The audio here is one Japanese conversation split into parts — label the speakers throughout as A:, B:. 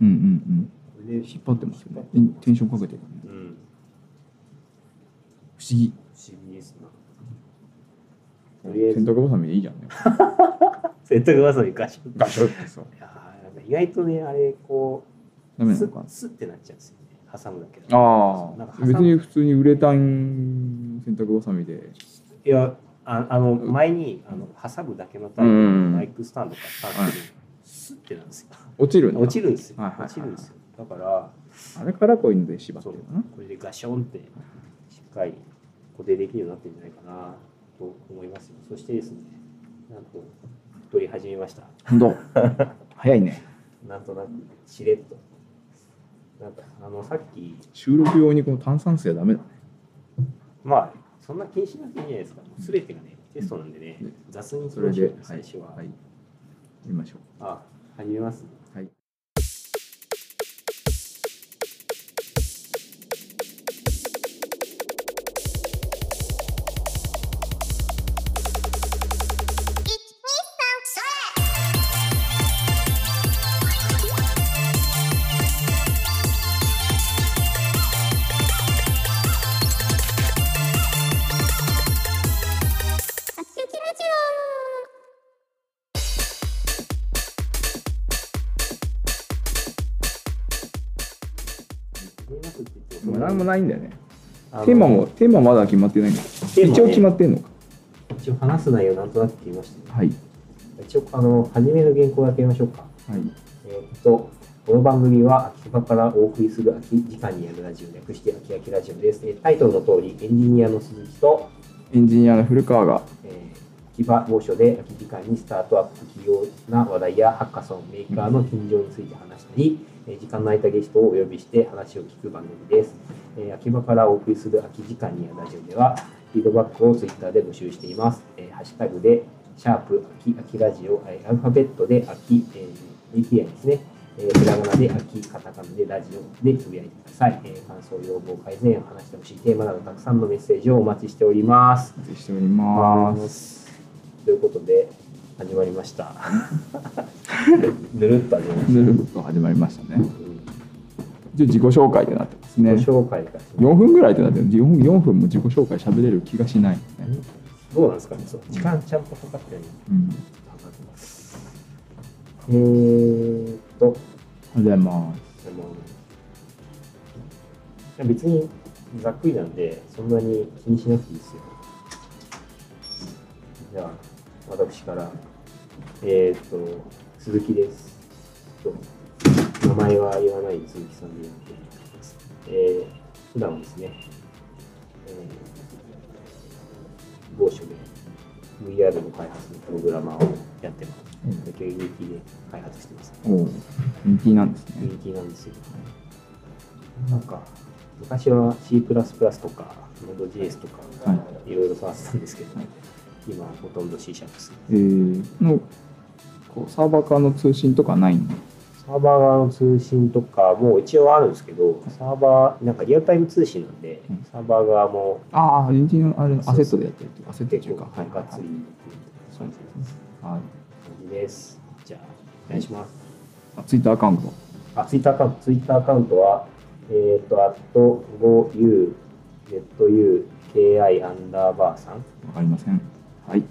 A: うんうんうん。
B: これで
A: 引っ張ってますよね。テンションかけてるね。
B: うん。
A: 不思議。
B: 不思議ですな。とりあえず
A: 洗濯ばさみでいいじゃんね。
B: 洗濯ばさみガシャン
A: ガシャってさ。
B: いやーなんか意外とねあれこうス
A: ダメなのか。
B: スッってなっちゃうんですよね。挟むだけだと。
A: あ
B: なんか
A: あ別に普通にウレタン洗濯ばさみで。
B: いやああの前にあの挟むだけのタイプのマイクスタンド買ったんですけど、スッてなんですよ。
A: 落ちる
B: 落ちるんですよ、
A: はいはいはい。
B: 落ちるんですよ。だから
A: あれからこういうので縛ってる
B: これでガションってしっかり固定できるようになってるんじゃないかなと思いますよ。そしてですねなんと太り始めました。
A: ほんと早いね。
B: なんとなくしれっと。なんかあのさっき
A: 収録用にこの炭酸水はダメだね。
B: まあそんな気にしなくていいんじゃないですか。すべてがねテストなんでね
A: うん
B: 雑に
A: それで
B: 最初は、
A: はい。見ましょう。
B: あ始めます
A: ないんだよね。テーマもテーマまだ決まってないん
B: ね。
A: 一応決まってんのか。
B: 一応話す内容なんとなく言いましたね。
A: はい。
B: 一応あの初めの原稿だけ読みましょうか。
A: はい。
B: えーっと、この番組は秋葉からお送りする秋時間にやるラジオ略して秋秋ラジオです。えータイトルの通り、エンジニアの鈴木と、
A: エンジニアの古川が
B: えー秋葉某所で秋時間にスタートアップ企業な話題やハッカソン、メーカーの近況について話したり、えー時間の空いたゲストをお呼びして話を聞く番組です。えー秋葉からお送りする秋時間にラジオでは、フィードバックをツイッターで募集しています。えーハッシュタグで、シャープ秋秋ラジオ、えーアルファベットで秋、えー ATI ですね。えーひらがなで秋、カタカナでラジオでつぶやいてください。えー感想、要望、改善、話してほしいテーマなどたくさんのメッセージをお待ちしております。
A: お待ちしております
B: ということで始まりました。ぬるっと始まりまし
A: ぬるっと始まりましたね。
B: た。うん
A: 自己紹介となってますね。
B: ご紹介か。ら
A: 4分ぐらいってなってる。4, 4分も自己紹介喋れる気がしない、ね
B: どうなんですかね。そう。時間ちゃんとかかってない
A: うん、
B: 測ってます。えーっと、
A: おはようございます。
B: でもいや別にざっくりなんで、そんなに気にしなくていいですよ。じゃあ、私から、えーっと、鈴木です。と名前は言わない鈴木さんでやっています。えー、普段はですね、えー、某所で VR の開発のプログラマーをやってます。で、現役で開発してます。
A: おお人気なんですね
B: 人気なんですよ。なんか、昔は C++ とか Node.js とか、、
A: はい
B: ろいろ触ってたんですけど、
A: はい
B: 今はほとんど C シャープです。
A: えー、のこうサーバー側の通信とかないの？
B: サーバー側の通信とかも一応あるんですけど、サーバー、なんかリアルタイム通信なんで、
A: うん。
B: サーバー側も
A: ああエンジニアのあれアセットでやってるっていうかアセットっていうか。
B: 結構がっつり
A: はい。
B: そういう
A: はいはい
B: 感じです。じゃあ、お願いします。
A: あツイッターアカウント
B: あ、ツイッターアカウント、ツイッターアカウントは、えっ、と、あと、5u、ZU、KI アンダーバーさん。
A: わかりませんはい。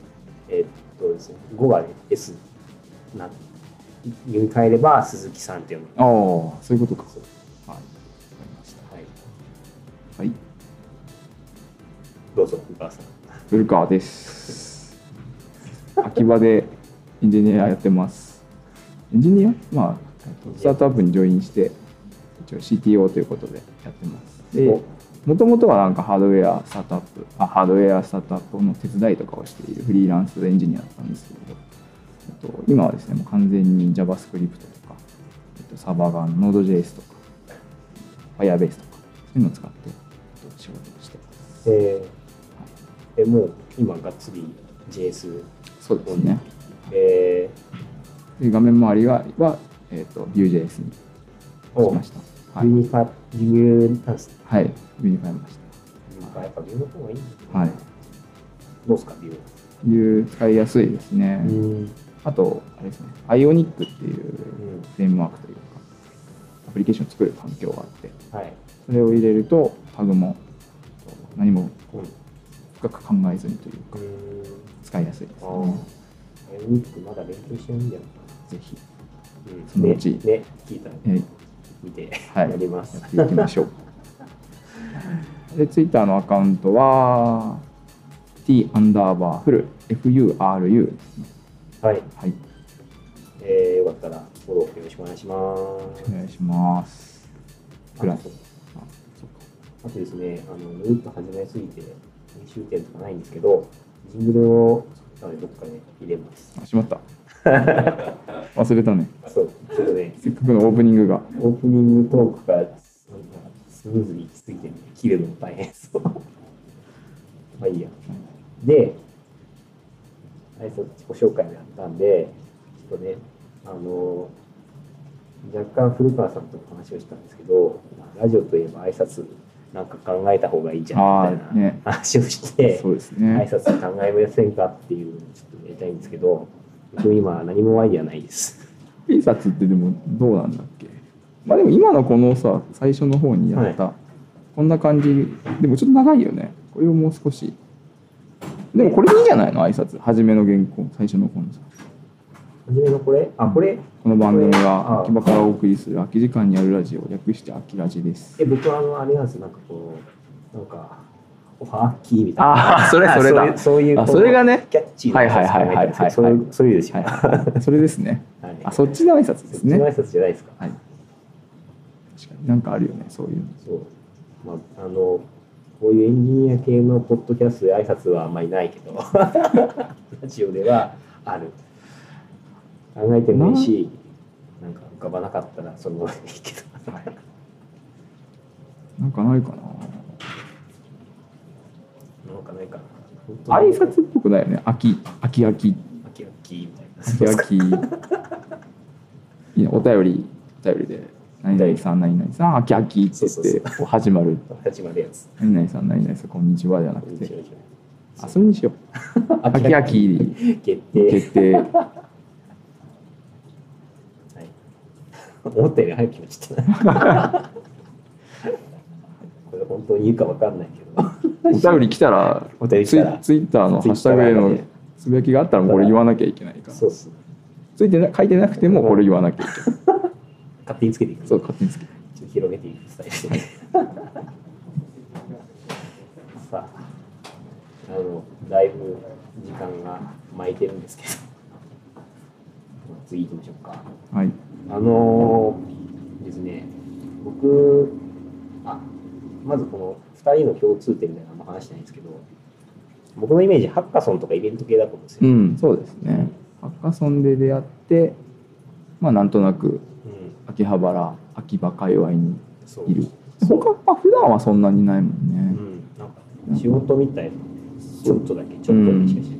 B: えっとですね、5がね、S な、読み替えれば鈴木さんって読む。
A: ああそういうことか。はい。わかりました
B: はい。
A: はい。
B: どうぞ、お母さん。
A: 古川です。秋葉でエンジニアやってます。エンジニア？まあえっとスタートアップにジョインして一応 CTO ということでやってます。でもともとはなんかハードウェアスタートアップあハードウェアスタートアップの手伝いとかをしているフリーランスエンジニアだったんですけど、えっと、今はですねもう完全に JavaScript とか、えっと、サーバー側の Node.js とか Firebase とかそういうのを使って、えっと、仕事をしてます
B: えー、え、もう今がっつり JS。
A: そうですね
B: え
A: で画面周りはは、えー、と Vue.js に
B: ー、
A: しました。はい、
B: ユニファ、ユニなんですね。
A: はい、Vue に変えまし
B: ユニファ、やっぱビューの方がいい。
A: はい。
B: どうですか、ビュー。
A: Vue 使いやすいですね。
B: ん。
A: あと、あれですね、Ionic っていう
B: うん。
A: フレームワークというか、アプリケーションを作る環境があって
B: はい。
A: それを入れるとタグも何も深く考えずにというか。使いやすいです
B: ああ
A: ね。。
B: エルニックまだ勉強してないんだよ
A: ぜひ。そのうち
B: ね、ね聞いたら
A: えー
B: 見て
A: はい、
B: やります。
A: やっていきましょう。で、ツイッターのアカウントは t アンダーバーフル furu ですね。
B: はい。
A: はい、
B: えー、よかったらフォローよろしくお願いします。
A: お願いします。
B: あ
A: クラス
B: とですね、あの、ぬるっと始めすぎて、編集点とかないんですけど、ジングルをどっかで入れます。
A: あ、しまった。忘れたね。
B: そう、ちょっとね、
A: せっかくのオープニングが。
B: オープニングトークがスムーズにいきすぎて、切るのも大変そう。まあいいや。で、挨拶自己紹介もやったんで、ちょっとね、あの、若干古川さんと話をしたんですけど、ラジオといえば挨拶なんか考えた方がいいじゃん
A: あ
B: みたいな
A: あね、
B: 話をして、
A: そうです
B: 挨
A: ね。
B: 拶考えませんかっていうのをちょっとやりたいんですけど、僕今何もアイディアないです。
A: 挨拶ってでもどうなんだっけ？まあでも今のこのさ、最初の方にやった、こんな感じ、でもちょっと長いよね。これをもう少し。でもこれでいいんじゃないの？挨拶。初めの原稿、最初のこのさ。
B: 初めのこれ？あ、これ？
A: この番組は
B: あ
A: 秋葉からお送りする空き時間にあるラジオ略して秋ラジです。
B: え、僕はあの、あれなんですよ、なんかこう、なんか、おはっきーみたいな。
A: あーそれそれだ
B: そういう、そ
A: れがね
B: キャッチーな
A: はいはいはいはい
B: そういう、そういうですよ。
A: それですね。
B: い。
A: あ、そっちの挨拶ですね。
B: そっちの挨拶じゃないですか。
A: はい。確かになんかあるよね、そういうの。
B: そう。まあ、あの、こういうエンジニア系のポッドキャストで挨拶はあんまりないけど、ラジオではある。考えてもいいし、なんか浮かばなかったらそのままでいいけど。
A: なんかないかな。
B: なんかないか
A: 挨拶っぽくないよね。秋、秋秋、
B: 秋秋みたいな。
A: 秋秋。いいね、お便り、お便りで、何々さん、何々さん、秋秋って言って、こう始まる。
B: 始まるやつ。
A: 何々さん、何々さん、こんにちはじゃなくて。あ、それにしよう。秋秋
B: 決定。
A: 決定。
B: はい。思ったより早く決まっちゃった。これ本当に言うかわかんないけど。
A: お便り来たら、
B: お便り来
A: ツイ。ツイッターのハッシュタグでのつぶやきがあったら、これ言わなきゃいけないから。
B: そうっす。
A: ついてな書いてなくても、これ言わなきゃいけない。
B: 勝手につけていく。
A: そう、勝手につけて。
B: ちょっと広げていくスタイルで。さあ、あの、だいぶ時間が巻いてるんですけど。次行きましょうか。
A: はい。
B: あのーですね、僕、あまずこの2人の共通点みたいな話してないんですけど、僕のイメージ、ハッカソンとかイベント系だと思うんですよ。
A: うん、そうですね。ハッカソンで出会って、まあ、なんとなく
B: うん
A: 秋葉原、秋葉界隈に
B: そう
A: いる。他、まあ、普段はそんなにないもん
B: う
A: ね。
B: ん、なんか仕事みたいな、ちょっとだけ、ちょっとだけしかしない。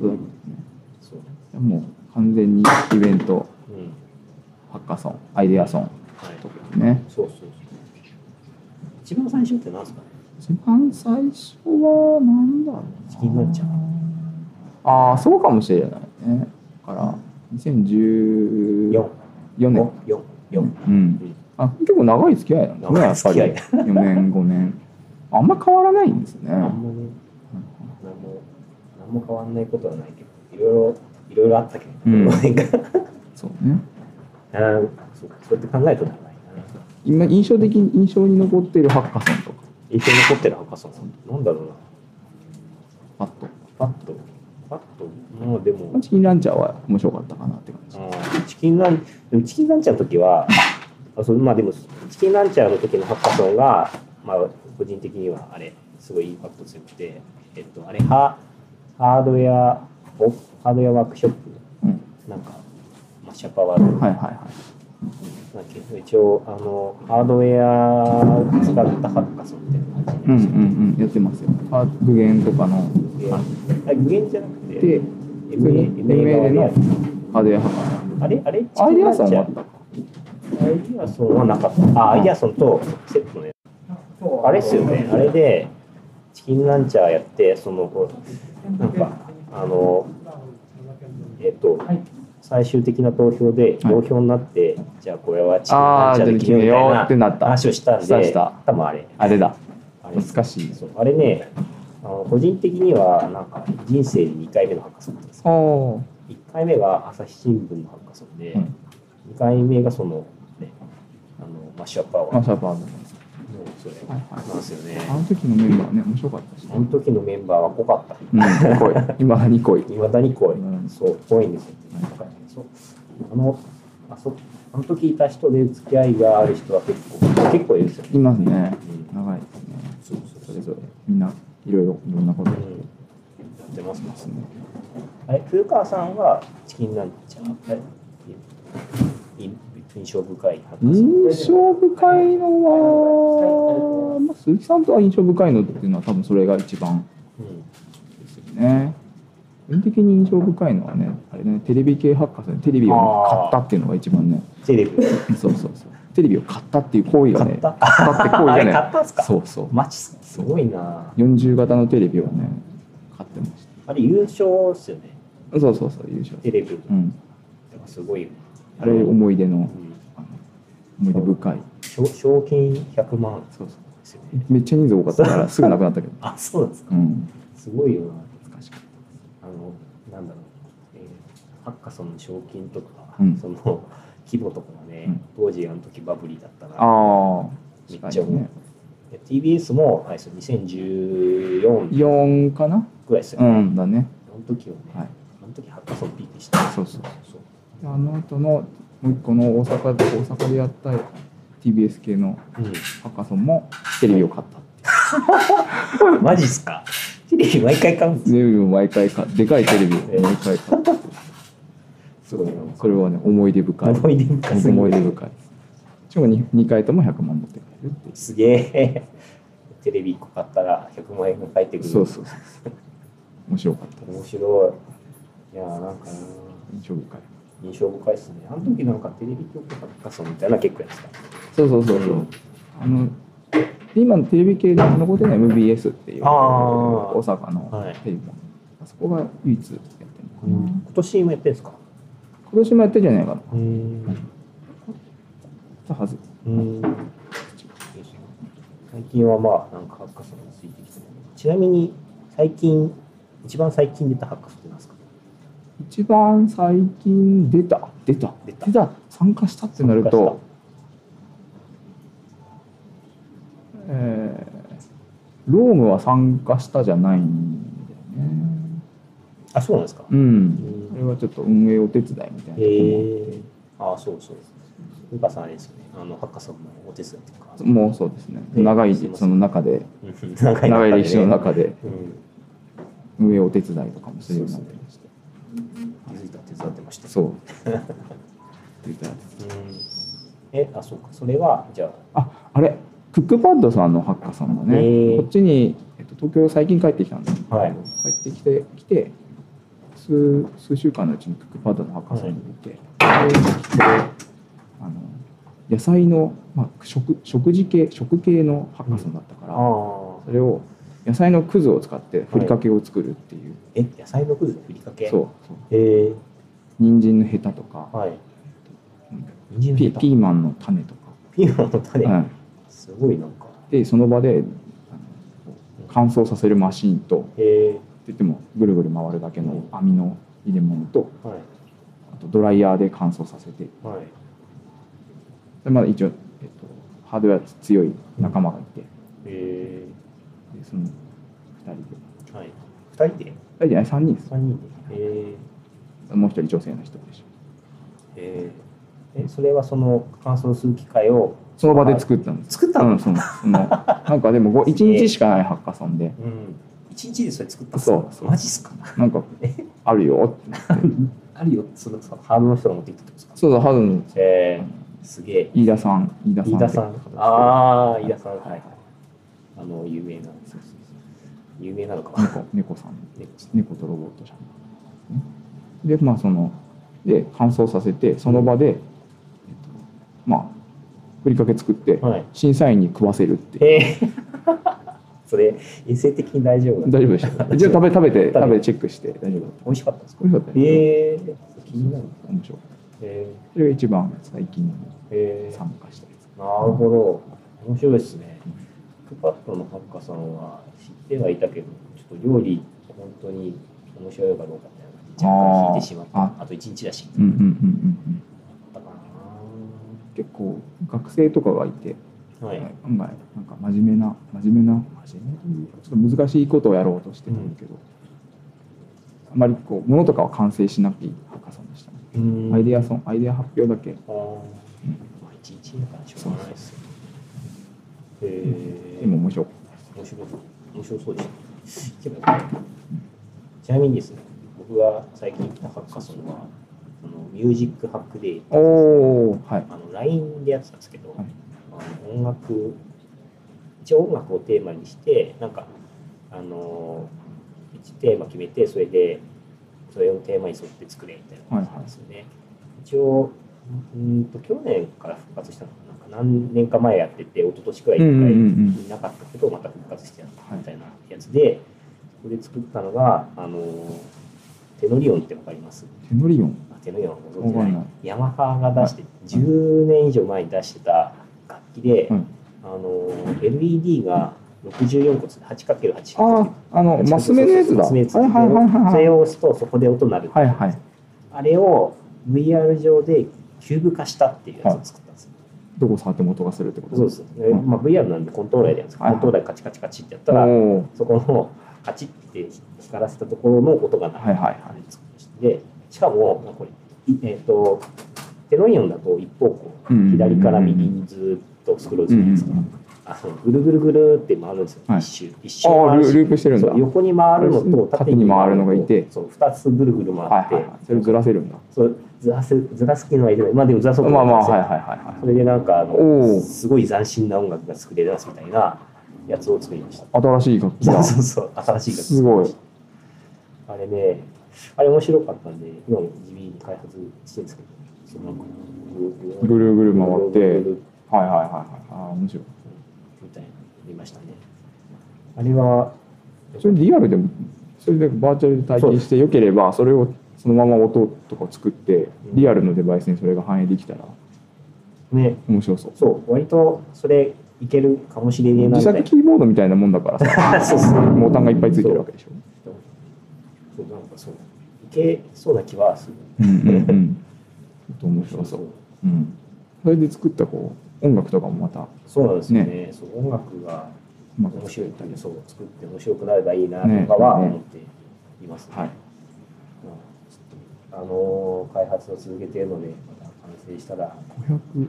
A: うん。もう完全にイベント、
B: うん。
A: ハッカソン、アイデアソン
B: はい。
A: とかですね。
B: そうそうそう。一番最初って何ですかね？
A: 一番最初は何だろうな。
B: チキンランチャー
A: ああ、そうかもしれないね。だから、2014
B: ?4。
A: 年。
B: 4。4。
A: うん。あ、結構長い付き合いなんだね、
B: 長い
A: やっぱり。
B: 付き合い
A: 4年、5年。あんま変わらないんですね。
B: なんもね、なんも、なんも変わんないことはないけど、いろいろ、いろいろあったけど、
A: うん そうね。
B: あーそうかそうやって考えると長いな。
A: 今、印象的に、印象に残っているハッカソンとか、
B: 印象に残ってる博士さん。なんだろうな。
A: パッと。
B: パッと。パッと。もうでも、
A: チキンランチャーは面白かったかなって感じ。
B: チキンラン、でもチキンランチャーの時は、あそうまあでも、チキンランチャーの時のハッカソンが、まあ、個人的にはあれ、すごいインパクト強くて、えっと、あれ、ハハードウェア、おハードウェアワークショップ、
A: うん。
B: なんか、まあ、シャパワード、
A: はいはいはい。
B: なんだっけ？一応、あの、ハードウェアを使ったハッカソンみたいな感じ
A: うんうん。うん。やってますよ。具現とかの、
B: 具現じゃなくて、
A: で、でのハードウェアハッカソン。
B: あれ？あれ？
A: アイデアソンは。
B: アイデアソンはなかった。あ、アイデアソンとセットのやつ。あれっすよね。あれで、チキンランチャーやって、その、こうなんか、あの、えっと、最終的な投票で
A: はい
B: 同票になって、じゃあこれはチーで決めよう
A: ってなった。
B: 話をしたんで
A: した
B: 多分あれ。
A: あれだ。
B: あれ。
A: 懐かしい。
B: そう。あれねあの個人的にはなんか人生で2回目のハッカソですよ。
A: お
B: 1回目が朝日新聞のハッカソンで、
A: うん。
B: 2回目がそのねあのマッシュアップアワー。の
A: マシャパーの
B: それ
A: はいはい
B: なんですよね
A: あの時のメンバーね面白かったし。
B: あの時のメンバーは濃かった。
A: うん濃い。今に濃い。
B: いまだに濃い、
A: うん。
B: そう濃いんですよ、そう。あのあそあの時いた人で付き合いがある人は結構結構いるんですよ。ね、
A: いますね。
B: うん。
A: 長いですね。
B: そうそう
A: それぞれみんないろいろいろんなことやっ
B: てます
A: ね。
B: あれ古川さんはチキンランチャーあれい印象深い
A: 印象深いのは、まあ、鈴木さんとは印象深いのっていうのは多分それが一番
B: うん。
A: ですよね。個人的に印象深いのはね、あれね、テレビ系ハッカーさんでテレビを買ったっていうのが一番ね、
B: テレビ
A: そうそうそう。テレビを買ったっていう行為がね、
B: 買った
A: 買って行為がね、
B: 買ったんすか？
A: そうそう。
B: マジっすごいな
A: 40型のテレビをね、買ってまし
B: あれ優勝っすよね
A: た。そうそうそう、優勝。
B: テレビ
A: うん。
B: すごいよ
A: あれ思い出の、
B: うん
A: あの思い出深い。
B: 賞賞金100万
A: そうそう。めっちゃ人数多かったからすぐなくなったけど。
B: あそうなんですか
A: うん。
B: すごいよな
A: 懐かしかっ
B: あのなんだろう、えー、ハッカソンの賞金とか、
A: うん
B: その規模とかがね、
A: うん
B: 当時あの時バブリーだった
A: た。
B: な
A: ああ。
B: めっちゃ思う、
A: ね。
B: で TBS もあれですよ2014
A: 4かな？
B: ぐらいですよ
A: う
B: ね、
A: んだね。
B: あの時はね、
A: はい。
B: あの時ハッカソンピークでした
A: そうそう。
B: そう
A: あの後のもう一個の大阪で大阪でやった TBS 系の
B: うん
A: ハッカソンもテレビを買った
B: マジっすか？テレビ毎回買うんです
A: テレビを毎回買でかいテレビを毎回買った
B: すごいな。
A: それはね思い出深い。
B: 思い出深すぎる。
A: 思い出深い。しかも 2, 2回とも100万持って帰る。っていう
B: すげえ。テレビ1個買ったら100万円が返ってくる。
A: そうそうそう面白かった
B: 面白い。いやーなんかな
A: 印象深い。
B: 印象深いですね。あの時なんかテレビ局ハッカソンみたいな結構やってた
A: そうそうそうそう、
B: うん。
A: あので今のテレビ系で残ってるのは MBS っていう大阪の
B: はい。
A: テレビ番組あそこが唯一やってるのかな、
B: 今年もやってるんですか？
A: 今年もやってるんじゃないかな。
B: うん。
A: たはず。
B: うん。最近はまあなんかハッカソンについてきてる。ちなみに最近一番最近出たハッカソンって何ですか？
A: 一番最近出た。出た。
B: 出た。
A: 出た。参加したってなる
B: 参
A: と、えーロームは参加したじゃないんだよね。
B: あそうなんですか？
A: うんれはちょっと運営お手伝いみたいなとこも
B: へえああそうそうルカさんあれですよね。あのハッカソンのお手伝いっていうか。
A: もうそうですね。
B: ね
A: 長いその中で。
B: うん。長い
A: 歴史の中で。
B: うん。
A: 運営お手伝いとかもするようになってまして。
B: 気づいたら手伝ってました
A: そう。
B: うん。えあそうか。それはじゃあ。
A: ああれクックパッドさんのハッカさんだね、こっちに、えっと、東京最近帰ってきたんですけど、
B: はい。
A: 帰ってきてきて数数週間のうちにクックパッドのハッカさんに行って、でそれあの野菜の、まあ、食食事系食系のハッカソンだったから、
B: あ
A: それを野菜のくずを使ってふりかけを作るっていう、
B: え野菜のくずでふりかけ？
A: そうそう。
B: へえ
A: 人参のヘタとか、
B: はい。
A: ピピーマンの種とか、
B: ピーマンの種、
A: はい。
B: すごいなんか。
A: でその場で乾燥させるマシンと
B: へえ
A: 言ってもぐるぐる回るだけの網の入れ物と
B: はい。
A: あとドライヤーで乾燥させて。
B: はい。
A: でまだ一応、えっと、ハードウェア強い仲間がいて。
B: へ
A: でその2人で。
B: えはい。二人で
A: ？2人じゃない3人です。
B: 三人で。へえ
A: もう一人女性の人でしょ
B: へええそれはその乾燥する機械を？
A: その場で作ったんです。
B: 作ったの？
A: うんそのそのなんかでも1日しかないハッカソンで。
B: うん一日でそれ作ったん
A: そうそう。
B: マジっすか？
A: なんか
B: え
A: あるよ。
B: あるよ。そのさハードの人が持ってきたってことですか？
A: そうそうハードの。
B: へえすげえ。
A: 飯田さん飯田さん。
B: 飯田さん。ああ飯田さん。はい。はいあの有名な。有名なのか。な
A: 猫猫さん。
B: 猫
A: 猫とロボットじゃん。でまあそので乾燥させてその場で、えっと、まあふりかけ作って
B: はい。
A: 審査員に食わせるって
B: えそれ衛生的に大丈夫
A: 大丈夫でした一応食べ食べて
B: べ
A: 食べてチェックして大丈夫
B: 美味しかったんですか？
A: 美味しかったよ
B: へえ気になる。
A: 面白い
B: え
A: それが一番最近
B: ー、え
A: 参加したやつ
B: ー、なるほど。面白いですね。クックパッドのハッカさんは知ってはいたけど、ちょっと料理、本当に面白いかどうかみた若干引いてしまった。
A: あ
B: あと1日だし。
A: うんうんうんうん結構学生とかがいて、
B: な。はい。
A: 案外なんか真面目な真面目な真面目というかちょっと難しいことをやろうとしてたんだけど、あまりこうものとかは完成しなくていいハッカソンでしたね、
B: うん。
A: アイデアソンアイデア発表だけ。
B: あー。まあ、一日だからしょうがないですよ。え
A: でも面白かっ
B: 面白い面白そうでした。けどちなみにですね、僕が最近行ったハッカソンは、あのミュージックハックデー
A: たおおはい。
B: あの LINE でやってたんですけど、
A: はい
B: 音楽一応音楽をテーマにしてなんかあの一テーマ決めてそれでそれをテーマに沿って作れみたいな感じなんですよね。一応うんと去年から復活したのかな。なんか何年か前やってて一昨年くらい一
A: うんうんうんうん。
B: 回いなかったけどまた復活してやったみたいなやつで、それで作ったのがあのテノリオンってわかります？
A: テノリオン。
B: あテノリオンはご存知ない。ヤマハが出して10年以上前に出してた楽器で、
A: はい
B: あの LED が64個つ 8×8
A: あああのマス目のやつだ。
B: マス目それを押すとそこで音鳴る、
A: はいはい
B: あれを VR 上でキューブ化したっていうやつを作ったんですよ、
A: どこ触っても音がするってこと？
B: そうです、ねまあ、VR なんでコントローラーでやるんですけど、
A: はい。
B: コントローラーでカチカチカチってやったら、そこのカチって光らせたところの音が鳴る。
A: はいはいはい。
B: でしかもまあこれ、いえっとテノリオンだと一方向
A: うん。
B: 左から右にずっとスクロールするじゃないですか、あのぐるぐるぐるって回るんですよ、
A: はい。
B: 一周一周
A: ああループしてるんだ。
B: そう横に回るのと
A: 縦に回るのがいて。
B: そう2つぐるぐる回って、
A: はいはいはい。それをずらせるんだ。
B: そうずらせずらす機能はいらないまあでもずらそうと
A: まあまあ
B: 思ったんですよ
A: はいはいはいはい。
B: それでなんかあのすごい斬新な音楽が作れ出すみたいなやつを作りました。
A: 新しい楽器
B: そう
A: だ
B: そうそう。新しい楽器。
A: すごい。
B: あれねあれ面白かったんで今も地味に開発してるんですけど。その
A: ぐるぐる回ってはいはいはいはい。ああ面白い。
B: みたいなの見ましたね。あれは
A: それリアルでもそれでバーチャルで体験してよければそれをそのまま音とかを作ってリアルのデバイスにそれが反映できたら
B: ね。
A: 面白そう。
B: そう割とそれいけるかもしれねえないな。
A: 作キーボードみたいなもんだからさ
B: そうそう。
A: ボタンがいっぱいついてるわけでしょ。
B: そうなんかそういけそうな気はする。
A: うんうんうん。ちょっと面白そう。うん。それで作ったこう音楽とかもまた。
B: そうなんですよね。そう音楽が面白い
A: 作ったり
B: そう作って面白くなればいいなとかは
A: ね。
B: 思っていますね。
A: はい。
B: あのー開発を続けているのでまた完成したら、
A: 500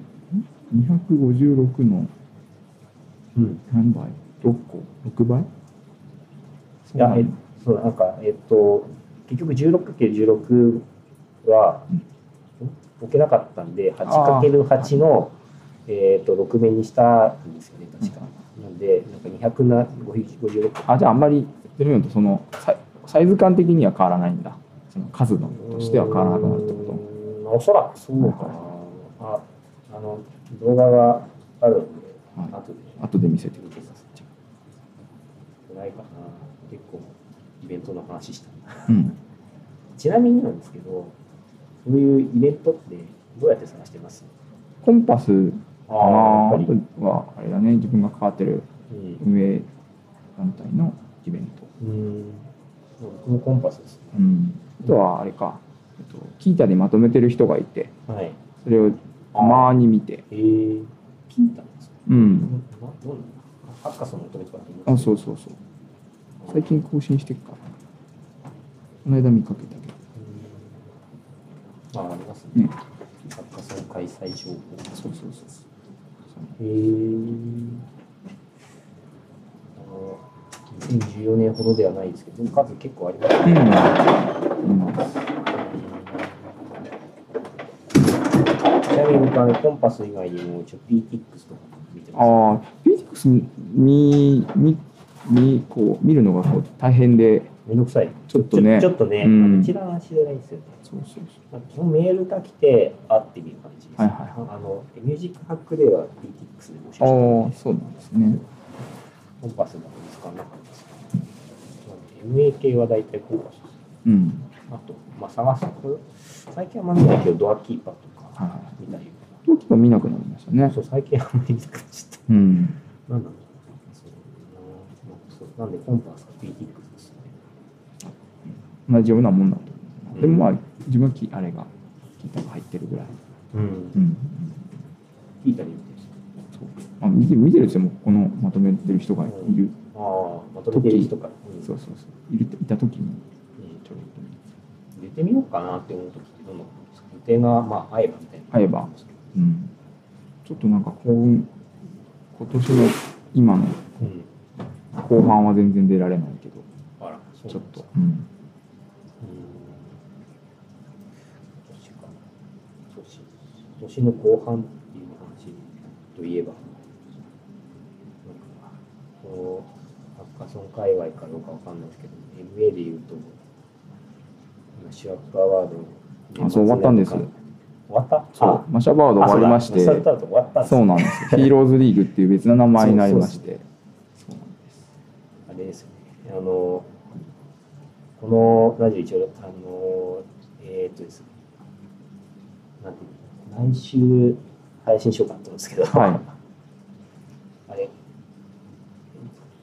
A: 256の
B: うん、
A: 何倍？6個？6倍？
B: いやえ
A: そうなん
B: かえっと結局 16×16 は置けなかったんで 8×8 のえっと6面にしたんですよね確か、なんでなんか200な556
A: あじゃああんまりとそのサイズ感的には変わらないんだ。その数のとしては変わらなくなるってこ
B: うーんおそらくそうかな、ああの動画があるので、
A: はい。
B: 後で。
A: と後で見せて
B: 見てさせてないかな。結構イベントの話した。
A: うん。
B: ちなみになんですけどそういうイベントってどうやって探してます？
A: コンパスかな
B: あ
A: とはあれだね自分が関わってる
B: うん。
A: 運営団体のイベント。
B: うん。僕もコンパスですね。
A: うん。あとはあれか、えっと、キータでまとめてる人がいて
B: はい。
A: それをたまに見て。
B: えー、聞いたんですか？
A: うん。
B: などうなのハッカソンの求めとかって言い
A: あそうそうそう最近更新してっから。この間見かけたけ
B: うん。あありますね。
A: どね。
B: ハッカソン開催情報。
A: そうそうそう
B: へーあの2014年ほどではないですけど、数結構あります
A: うん
B: ね。ちなみに僕はね、コンパス以外にも、ちょ PTX とか見てます。
A: ああ PTX 見見見こう見るのがこう大変で
B: めんどくさい。
A: ちょっとね
B: ちょっとね、
A: うん
B: 一覧しづらいですよね。
A: そうそう
B: まあ基本メールが来て、会ってみる感じです。
A: はいはいはい
B: あの、ミュージックハックでは PTX で募集して
A: そうああそうなんですね
B: コンパスだと見つからなかったです。まあ MA 系は大体コンパスです。
A: うん
B: あと、まあ、探すと、最近はま見ないけど、ドアキーパーとか
A: はいはい
B: 見たり、
A: 時は見なくなりましたね
B: そう、最近あんまり見なくなっちゃった。
A: うん
B: なんだろうそうそうなんで、コンパスか PTX ですね。
A: 同じようなもんだとでもまあ自分はきあれがギターが入ってるぐらい、
B: うん。
A: うん。
B: 聞いたり見て
A: そうまあ、見て見てる人もこのまとめてる人がいる、
B: ああ、まとめてる人か。ら、うん。
A: そうそうそう。いるいた時に。
B: うん。
A: ちょろっと
B: 出てみようかなって思う時ってどんなことですか？予定が、まあ、合えばみたいな。
A: 合えば。うん、ちょっとなんか幸運今年の今の
B: うん。
A: 後半は全然出られないけど。
B: あら、そう
A: ちょっと。うん、
B: うん。年か。年。年の後半っていう話といえば、なんか、こう、ハッカソン界隈かどうかわかんないですけど、MA で言うと、今、シュアップアワードの
A: あそう終わったんです。
B: 終わった？
A: そうマシャバード終わりまして
B: あ
A: そうなんです。よ ヒーローズリーグっていう別な名前になりまして。そうなんです。
B: あれですよね。あの、このラジオ一応、あの、えーっとですね、なんていうの？来週配信しようかなと思うんですけど、
A: はい。
B: あれ、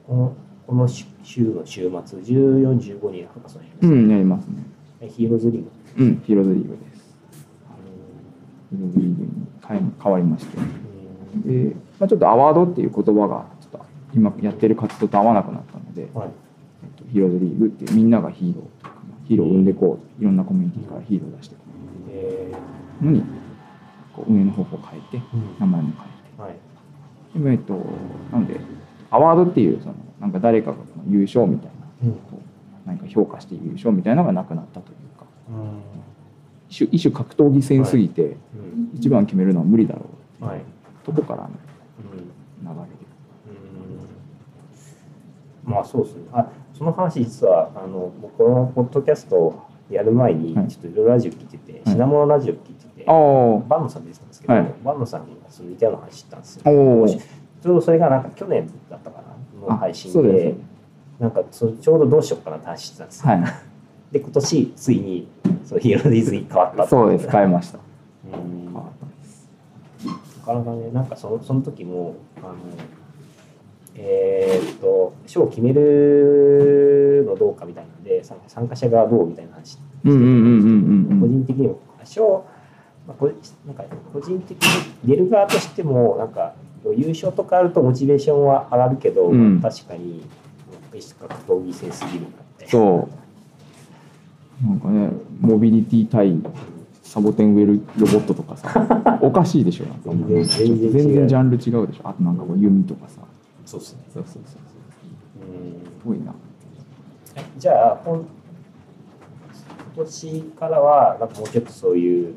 B: このこの週の週末、14、15にハカソンやります、
A: うんやりますね。
B: ヒーローズリーグ。
A: うんヒーローズリーグです。
B: あ
A: ヒーローズリーグに変わりまして。
B: の
A: で、まあ、ちょっとアワードっていう言葉がちょっと今やってる活動と合わなくなったので、
B: うんはい。
A: えっと、ヒーローズリーグっていうみんながヒーローヒーローを生んでこういろんなコミュニティからヒーローを出していこ
B: え
A: うのにこう運営の方法を変えて
B: ー
A: 名前も変えて。
B: はい。
A: えっとなのでアワードっていうそのなんか誰かが優勝みたいな
B: うん。
A: こう何か評価して優勝みたいなのがなくなったというか。一種一種格闘技戦すぎて
B: うん。
A: 一番決めるのは無理だろう。
B: はい。
A: とこからの
B: うん。
A: 流れで。
B: うん。まあそうですね。あその話実はあの僕このポッドキャストをやる前に
A: はい。
B: ちょっといろいろラジオ聞いてて、品物ラジオ聞いてて、
A: ああ
B: バンノさんで出てたんですけど、
A: はい。
B: バンノさんがその似たような話してたんですよ。ちょうどそれがなんか去年だったかなの配信で。なんかそちょうどどうしようかなって話してたんですよ。
A: はい。
B: で今年ついにそのヒーローディズに変わった
A: そうです変えました
B: うん。
A: 変わったん。です
B: なかなかね、なんかそのその時も、あのえーっと、賞を決めるのどうかみたいなので、参参加者側どうみたいな話して
A: うんうんうんうんうん
B: 個人的にも、賞、まあ、これなんか個人的に出る側としても、なんか優勝とかあるとモチベーションは上がるけど、
A: うん。
B: 確かに、技性すぎるなって。
A: そう。なんかねモビリティ対サボテンウェルロボットとかさ おかしいでしょ。
B: 全然全然
A: ジャンル違うでしょ。あとなんかこう弓とかさ。
B: そうですね。
A: そうそうそう
B: う。ん。
A: すごいな。
B: じゃあ、今今年からは、なんかもうちょっとそういう、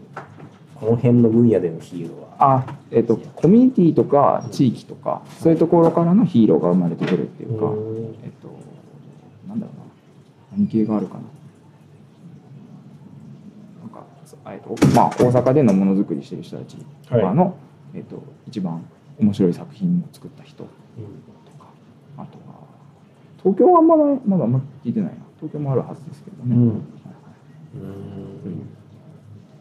B: この辺の分野でのヒーローは、
A: あえっ、とコミュニティとか地域とかそういうところからのヒーローが生まれてくるっていうか、
B: うん。
A: えっ、となんだろうな。何系があるかな。なんかそえっとまあ大阪でのものづくりしてる人たちとかの、えっと一番面白い作品を作った人とかあとは東京はまないまだあんま聞いてないな。東京もあるはずですけどね、
B: うん。
A: はいはい。
B: うん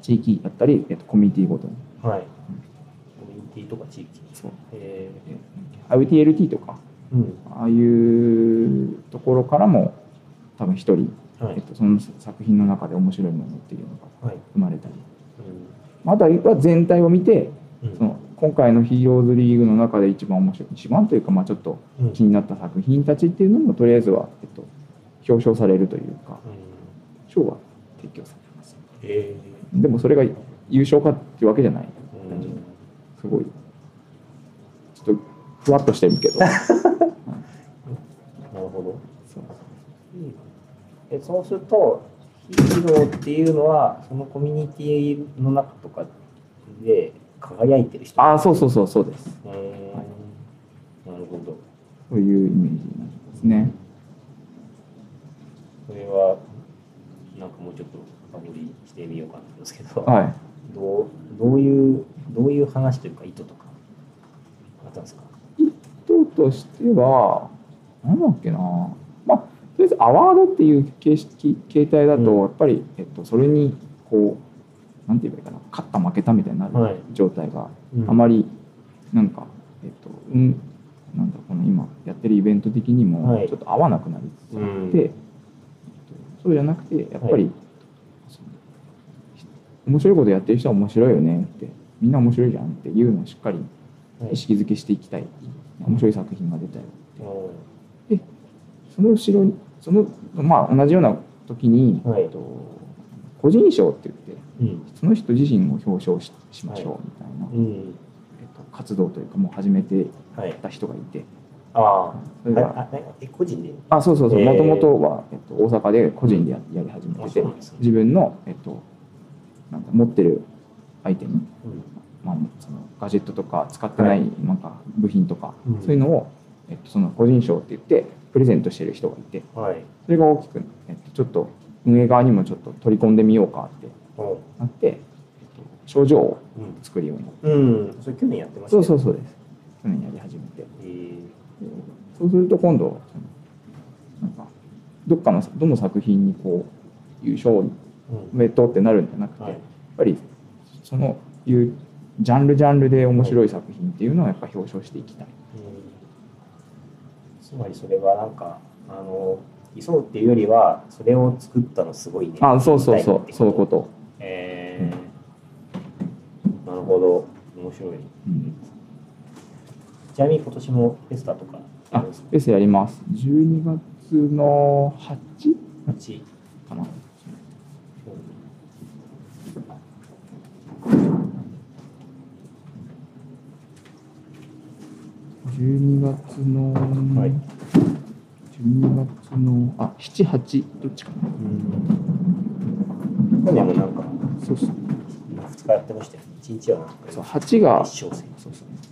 A: 地域だったり、えっとコミュニティごとに
B: はい。コミュニティとか地域。
A: そう
B: え
A: え IoTLT とか
B: ーうん。
A: ああいうところからも多分一人、
B: はい
A: えっ。と、その作品の中で面白いものっていうのが
B: はい。
A: 生まれたりあとは全体を見て
B: うん
A: その今回のヒーローズリーグの中で一番面白い一番というか、まあ、ちょっと
B: うん
A: 気になった作品たちっていうのもとりあえずは、えっと、表彰されるというか
B: うん
A: 賞は提供されます
B: え
A: でもそれが優勝かっていうわけじゃない。
B: ーうん。
A: すごい。ちょっとふわっとしてるけど。
B: なるほど。
A: そう
B: えそうすると、ヒーローっていうのは、そのコミュニティの中とかで輝いてる人。
A: ああそうそうそうそうです。
B: なるほど。
A: そういうイメージになりますね。
B: それは、なんかもうちょっと深掘りしてみようかなんですけど、
A: はい。
B: どうどういう、どういう話というか意図とか、あったんですか？
A: 人としてはなんだっけな。まありあえずアワードっていう形式形態だと
B: うん。
A: やっぱり、えっと、それにこうなんて言えばいいかな。勝った負けたみたいにな
B: はい。
A: る状態が
B: うん。
A: あまりなんか、えっとうん、なんだこの今やってるイベント的にも
B: はい。
A: ちょっと合わなくなりつつあ
B: うん。
A: って、えっとそうじゃなくてやっぱり、面白いことやってる人は面白いよねってみんな面白いじゃんっていうのをしっかり
B: はい。
A: 意識づけしていきたい。面白い作品が出たよ
B: う
A: その後ろにそのまあ同じような時に、
B: はい。
A: えっと、個人賞って言って
B: んうん。
A: その人自身を表彰ししましょうみたいな、
B: うん。
A: えっと、活動というかもう始めて
B: はい
A: た人がいて。
B: あ
A: それが
B: あああえ個人で？
A: あそうそうそう。
B: えー。
A: もともとは、えっと、大阪で個人でややり始め
B: あ
A: てて自分の、えっと、なんか持ってるアイテム、
B: うん。
A: まあ、そのガジェットとか使ってないなんか部品とか、
B: うん。
A: そういうのを、えっと、その個人賞って言ってプレゼントしてる人がいて
B: はい。
A: それが大きく、えっと、ちょっと運営側にもちょっと取り込んでみようかって
B: う。
A: なって、えっと、賞状を
B: ん
A: 作るように。なって
B: うん。それ去年やってました
A: そう
B: ね
A: そうそうです。去年やり始めて。
B: えー。
A: そうすると今度なんかどっかのどの作品にこう優勝お
B: うん。
A: めでとうってなるん。じゃなくて、
B: はい。
A: やっぱりそのいうジャンルジャンルで面白い作品っていうのをやっぱ表彰していきたい。
B: つまりそれはなんかあの競うっていうよりはそれを作ったのすごいね。
A: あそうそうそう。そういうこと。
B: えー。なるほど。面白い。
A: うん。
B: ちなみに今年もフェスタとか
A: あフェスやります。12月の 8?
B: 8
A: かな。12月の、
B: はい
A: 12月のあ7、8どっちかな。
B: もなんか
A: そうそう
B: 2日やってましたよね。1日は
A: そう8がそうそう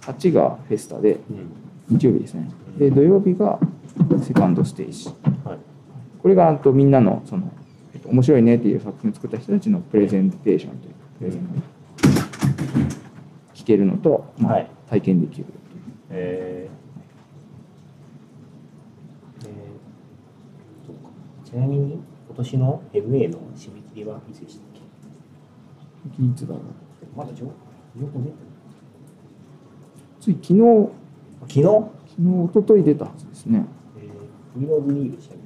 A: 8がフェスタで
B: うん。
A: 日曜日ですね。で土曜日がセカンドステージ。
B: はい。
A: これがあとみんなのその、えっと、面白いねっていう作品を作った人たちのプレゼンテーションというか。プレゼンが聞けるのと、まあ
B: はい。
A: 体験できる
B: えー。えーそうかちなみに今年の MA の締め切りはいつでしたっけ？
A: いつだろう。
B: まだ情情報出て
A: つい昨日。
B: る昨日、
A: 昨日一昨日出たはずですね。
B: えー、フリーノーズリーグでしたっけ？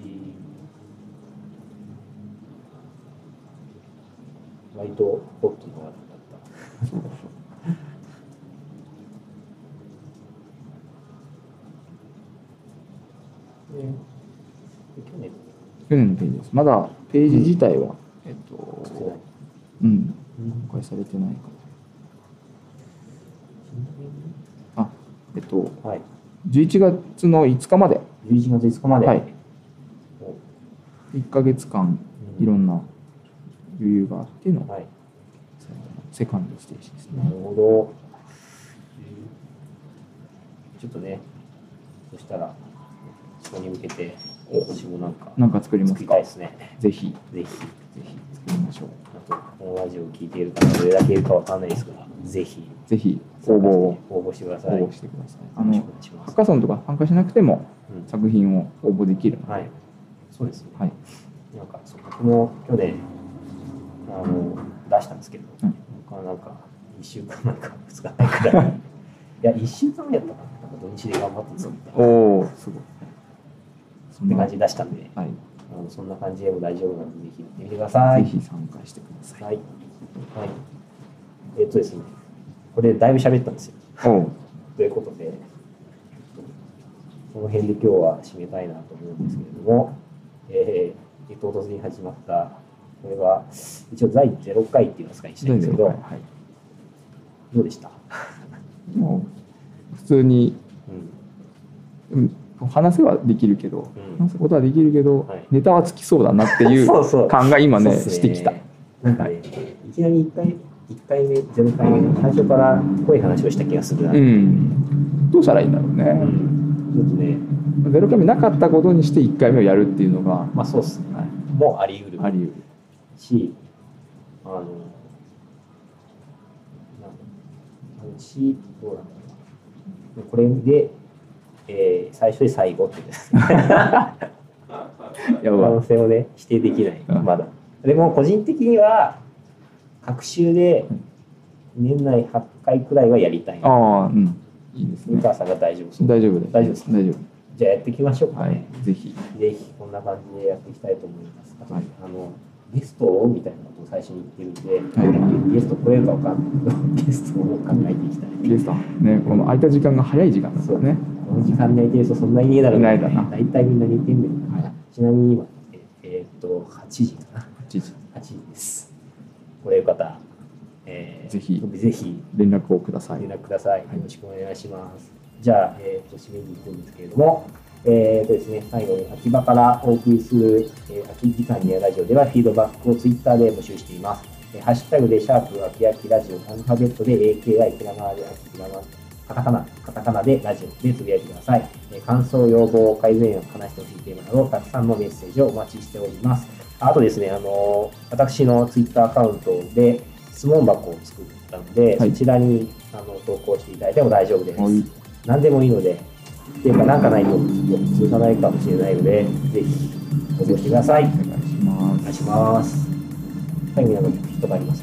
B: えー割とホットな話題だった。
A: そうそう
B: でで去年
A: 去年のページですまだページ自体は、えっと。うん
B: うん
A: 公開されてないかなあえっと
B: はい。
A: 11月の5日まで
B: 11月5日まで。
A: はい
B: お
A: 1ヶ月間
B: うん
A: いろんな余裕があっての
B: はい。
A: セカンドステージです
B: な
A: ね
B: るほど。ちょっとね、そしたら、そこに向けて、今年もなんか、
A: なんか作ります
B: 作り
A: か
B: たいですね。
A: ぜひ
B: ぜひ。
A: ぜひ作りましょう
B: あと、このラジオを聞いている方どれだけいるかわかんないですが、ぜひ、
A: ぜひ応募を
B: 応募してくだ
A: 応
B: さい。よ
A: 募してくださいあの。ハッカソンとか参加しなくても
B: うん
A: 作品を応募できるので、
B: はい。そうですね。
A: はい
B: なんか、そう僕も去年、あの、出したんですけど、
A: うん
B: 僕はなんか、1週間前か2日前くらい。いや、1週間目やったかな。なんか土日で頑張って作った。
A: おおすごいそ
B: って感じで出したんで、
A: はい、
B: あのそんな感じでも大丈夫なので、ぜひ見てみてください。
A: ぜひ参加してください、
B: はい。はい。えっとですね、これだいぶ喋ったんですよ。ということで、この辺で今日は締めたいなと思うんですけれども、えー、唐突に始まった、これは、一応第0回っていうのを使いにしたいんですけど、
A: はい
B: どうでした？
A: もう普通に、
B: うん。
A: うん、話せはできるけど、
B: うん。
A: 話すことはできるけど、
B: はい。
A: ネタはつきそうだなっていう 感が今ね
B: そうっす
A: してきた。
B: なんかね、いきなり1回、一回目、0回目、最初から濃い話をした気がするな。
A: うん、どうしたらいいんだろうね、
B: うん。ちょっとね、
A: ゼロ回目なかったことにして1回目をやるっていうのが、
B: まあそうっすね。
A: はい。
B: もうあり得る。
A: あり得る。
B: し、あの、なんだし、どうなんだろうな。これで、
C: えー最初で最後ってですね可能性をね否定できない。
D: うん。
C: まだ。でも個人的には各週で年内8回くらいはやりたい
D: ああうん。いいですね。
C: さんが大丈夫
D: 大丈夫です
C: 大丈夫です
D: 大丈
C: じゃあやっていきましょう
D: 夫はい。
C: かね、
D: ぜひ。
C: ぜひこんな感じでやっていきたいと思います。
D: はい。
C: あのゲストをみたいなことを最初に言ってるんで、
D: はい。
C: ゲスト来れるかわかんないけど、ゲストを考えていきたい。
D: ゲスト。ねこの空いた時間が早い時間だからね
C: この時間に空いてる人そんなにいねえだろう
D: いないだな
C: 大体みんな似てんねん。
D: はい
C: ちなみに今、ええーっと、8時かな。
D: 8時
C: 8時です。これよかったら、えー
D: ぜひ
C: ぜひ
D: 連絡をください
C: 連絡ください。よろしくお願いします。じゃあ、えー、と締めに行くんですけれども、えーとですね、最後に秋葉からお送りする、えー、空き時間にラジオではフィードバックをツイッターで募集しています。えーハッシュタグでシャープ秋秋ラジオアルファベットで AKI ひらがなで秋ひらがなカタカナ、カタカナでラジオでつぶやいてください。えー感想、要望、改善案、話してほしいテーマなど、たくさんのメッセージをお待ちしております。あとですね、あのー私のツイッターアカウントで質問箱を作ったので、
D: はい
C: そちらにあの投稿していただいても大丈夫です。
D: はい
C: 何でもいいので、っていうか、なんかないと続かないかもしれないので、ぜひ応募してください。
D: お願いします
C: お願いします。最後になんか人があります？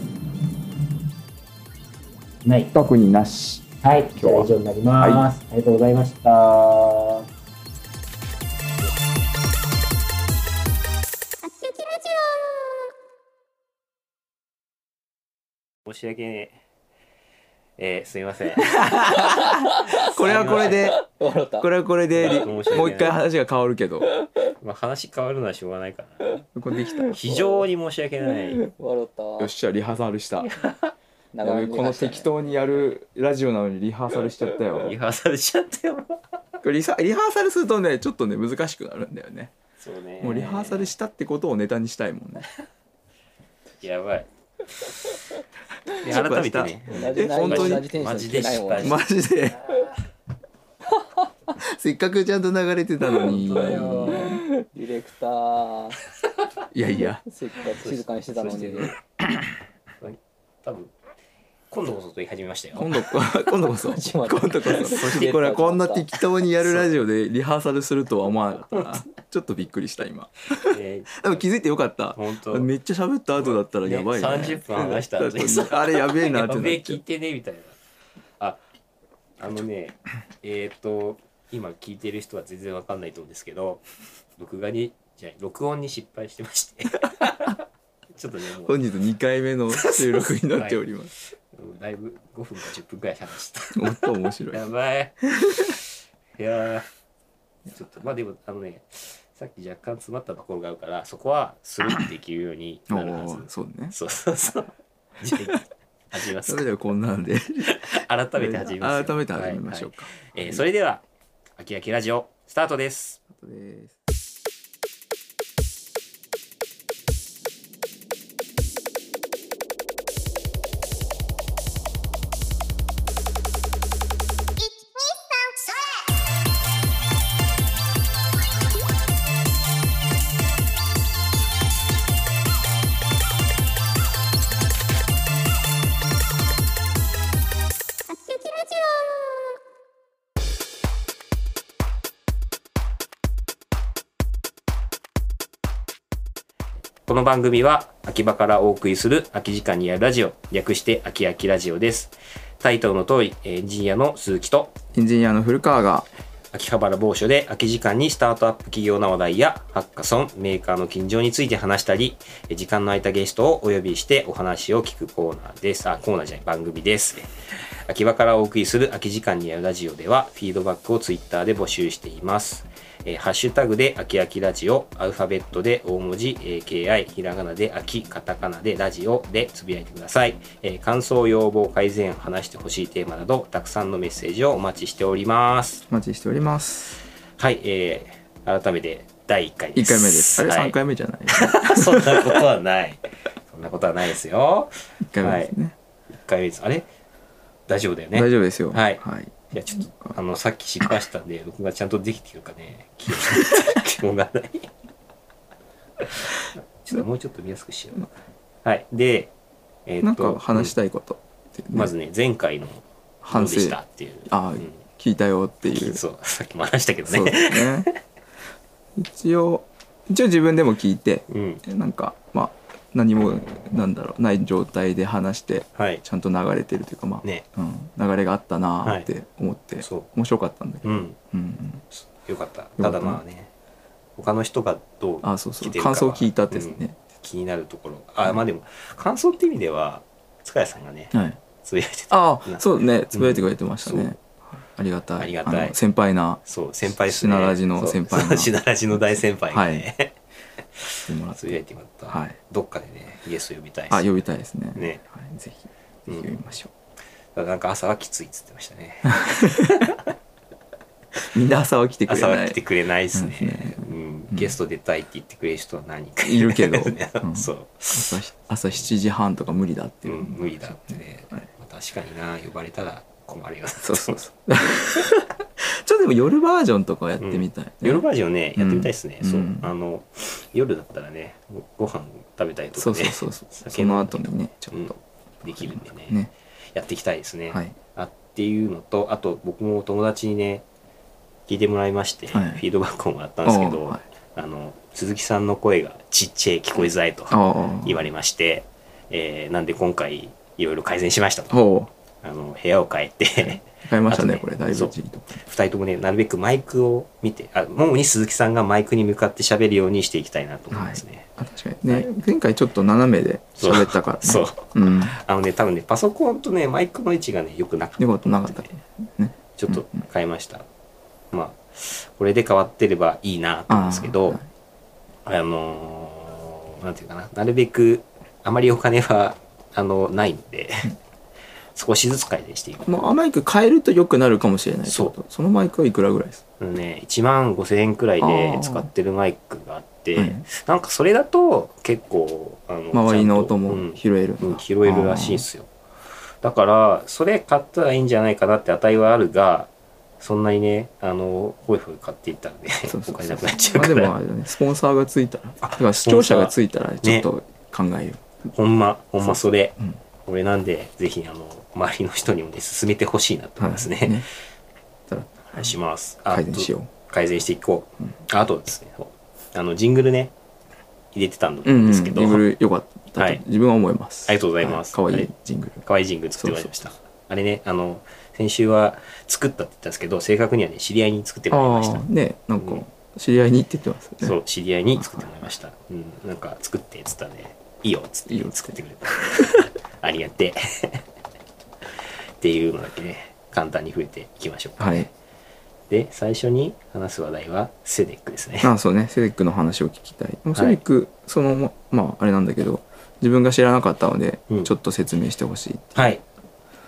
C: ない。
D: 特になし
C: はい、
D: 今日は
C: 以上になります。ありがとうございました。
B: 申し訳ねえ。えー、すみ ません。
A: これはこれでこれはこれでもう一回話が変わるけど
B: まあ話変わるのはしょうがないかな。
A: これできたよ
B: 非常に申し訳ない。
E: 笑った
A: よっしゃリハーサルした
E: 長めに
A: この適当にやるラジオなのにリハーサルしちゃったよ。
B: リハーサルしちゃったよ。
A: これリサリハーサルするとねちょっとね難しくなるんだよね。
B: そうね。
A: もうリハーサルしたってことをネタにしたいもんね。
B: やばい。で改めてね。
A: 本当に？
B: マジで
A: マジで？せっかくちゃんと流れてたのに。
E: ディレクター。
A: いやいや。
E: せっかく静かにしてたのに。
B: 多分 今度こそと言い始めましたよ。
A: 今度こ 今度こそ。今度こそ。これこんな適当にやるラジオでリハーサルするとは思わなかったな。ちょっとびっくりした今。
B: え
A: でも気づいてよかった。
B: ー、本当。
A: めっちゃ喋った後だったらやばいね。
B: ね30分話した
A: あれやべえなってなっちゃ
B: 聞いうてねみたいな。あ、あのね、えっ、と、今聞いてる人は全然わかんないと思うんですけど、録画に、じゃあ録音に失敗してまして。ちょっとね、
A: 本日2回目の収録になっております、
B: だいぶ5分か10分くらい話した。
A: もっと面白い
B: やばい。いやーちょっと、まあでも、あのね、さっき若干詰まったところがあるから、そこはスルッていけるように
A: お
B: なるはず。
A: ーそうね
B: そうそうそう。じゃあ、始めます
A: それ。ではこんなんで
B: 改めて始めますよ。
A: 改めて始めましょうか、
B: はいはいえーそれでは、あきあきラジオ、スタートです。
A: です
B: の番組は、秋葉からお送りする空き時間にあるラジオ、略して秋あきラジオです。タイトルの通り、エンジニアの鈴木と、
A: エンジニアの古川が
B: 秋葉原某所で空き時間にスタートアップ企業の話題やハッカソン、メーカーの近所について話したり、え時間の空いたゲストをお呼びしてお話を聞くコーナーです。あ、コーナーじゃない、番組です。秋葉からお送りする空き時間にあるラジオでは、フィードバックをツイッターで募集しています。えーハッシュタグで秋秋ラジオ、アルファベットで大文字、AKI、ひらがなで秋、カタカナでラジオでつぶやいてください。えー感想、要望、改善、話してほしいテーマなど、たくさんのメッセージをお待ちしております。
A: お待ちしております
B: はい、えー、改めて第1回で
A: 1
B: す。
A: 回目ですあれ
B: はい
A: 3回目じゃない？
B: そんなことはない。そんなことはないですよ。
A: 1回目ですね、
B: 1回目です。あれ？大丈夫だよね？
A: 大丈夫ですよ
B: はい
A: はい、
B: いや、ちょっと、あの、さっき失敗したんで、録画ちゃんとできてるかね、気気温がない。ちょっともうちょっと見やすくしよう。はい。で、えーっと
A: なんか話したいことってね、
B: まずね、前回の
A: 反省
B: でしたっていう。
A: あ
B: うん
A: 聞いたよっていう
B: そうさっきも話したけど
A: そうで
B: ね
A: すね一応一応自分でも聞いて
B: うん
A: なんかまあ何もなんだろうない状態で話して
B: はい。
A: ちゃんと流れてるというかまあ、
B: ね。
A: うん、流れがあったなーって思って、
B: そう。
A: 面白かったんだけど、
B: うん。
A: うんうん、
B: よかった。
A: た
B: ただまあね他の人がどう
A: あそうそう。
B: 来てるかは
A: 感想聞いたってです
B: うん。
A: ね、
B: 気になるところ。あまあでも感想って意味では塚谷さんがね
A: はい。
B: つぶやいてた。
A: ああ
B: な。
A: そうね。つぶやいてくれてましたね、
B: う。ん
A: ありがたい。
B: ありがたい。
A: の先輩な
B: そう先輩ですね。
A: シナラジの先輩が
B: そうシナラジの大先輩がね、
A: してもらっ
B: つぶやい
A: て
B: てもらった、
A: はい。
B: どっかでねゲスト呼びたいです。
A: あ呼びたいですね。
B: ね。
A: はい、ぜひぜ
B: うん。
A: ひ呼びましょ
B: ただなんか朝はきついっつってましたね。
A: う、みんな朝は来てくれ
B: 朝
A: な
B: はい来てくれないですね。ゲスト出たいって言ってくれる人は何人か。
A: いるけど。
B: ね。
A: うん。
B: そう、
A: 朝朝7時半とか無理だって
B: 無理だってね、
A: はい。
B: まあ確かにな。呼ばれたら困るよな。
A: そうそうそう ちょっとでも夜バージョンとかやってみたい、ね。
B: 夜バージョンねやってみたいですね、そう。
A: うん
B: あの夜だったらねごご飯食べたりとかね
A: そうそうそうそう。その後にねちょっと、
B: できるんでね
A: ね。
B: やっていきたいですね、
A: はい。
B: あっていうのとあと僕も友達にね聞いてもらいまして、
A: はい。
B: フィードバックをもらったんですけど、
A: はい。
B: あの鈴木さんの声がちっちゃい聞こえづらいと言われまして、えーなんで今回いろいろ改善しましたと。
A: ほ
B: あの部屋を変えて
A: う買いましたね
B: ね
A: これだいぶ
B: そう。
A: じりと。か
B: 2人ともねなるべくマイクを見てあ主に鈴木さんがマイクに向かって喋るようにしていきたいなと思いますね、
A: あ確かにね、前回ちょっと斜めで喋ったからね。
B: そう。
A: うん。
B: あのね多分ねパソコンとねマイクの位置がねよくなくて
A: よかったなかったね。
B: ちょっと変えました、まあこれで変わってればいいなと思うんですけど
A: あー
B: あのーなんていうかな。なるべくあまりお金はあのないので少しずつ改善していく。
A: まあ、マイク変えると良くなるかもしれない
B: そう。
A: そのマイクはいくらぐらいです？
B: あのね1万5千円くらいで使ってるマイクがあって
A: うん。
B: なんかそれだと結構あの
A: 周りの音も拾える。
B: うん、拾えるらしいんですよ。だからそれ買ったらいいんじゃないかなって値はあるがそんなにねあのホイホイ買っていったらね
A: そうそうそう。
B: お金なくなっちゃう
A: まあで
B: から
A: もあれだねスポンサーがついたら。視聴者がついたらちょっと考えよう、
B: ほんまほんまそれ。
A: うん。
B: これなんでぜひあの周りの人にもね進めてほしいなと思いますね,、
A: はいね。
B: お願いします。
A: 改善しよ
B: と改善していこう、
A: うん。
B: あとですねそう。あのジングルね入れてたん
A: ううんうん。ジ
B: ですけど、
A: ングル良かった
B: はい。
A: と自分は思います。
B: ありがとうございます。
A: かわいい
B: あれ
A: ジングル。
B: 可愛いジングル作ってもらいました。あれねあの先週は作ったって言ったんですけど正確にはね知り合いに作ってもらいました。
A: ねなんか
B: うん。
A: 知り合いにって言ってますよね。
B: そう知り合いに作ってもらいました、うん、なんか作ってっつったらねいいよっつって
A: いいよ
B: 作ってくれた。ありがてえっていうのだけね簡単に触れていきましょうか、
A: はい。
B: で最初に話す話題はCEDEC ですね。
A: あそうね。 CEDEC の話を聞きたい。セデック、そのままああれなんだけど自分が知らなかったので、
B: うん。
A: ちょっと説明してほしい
B: はい。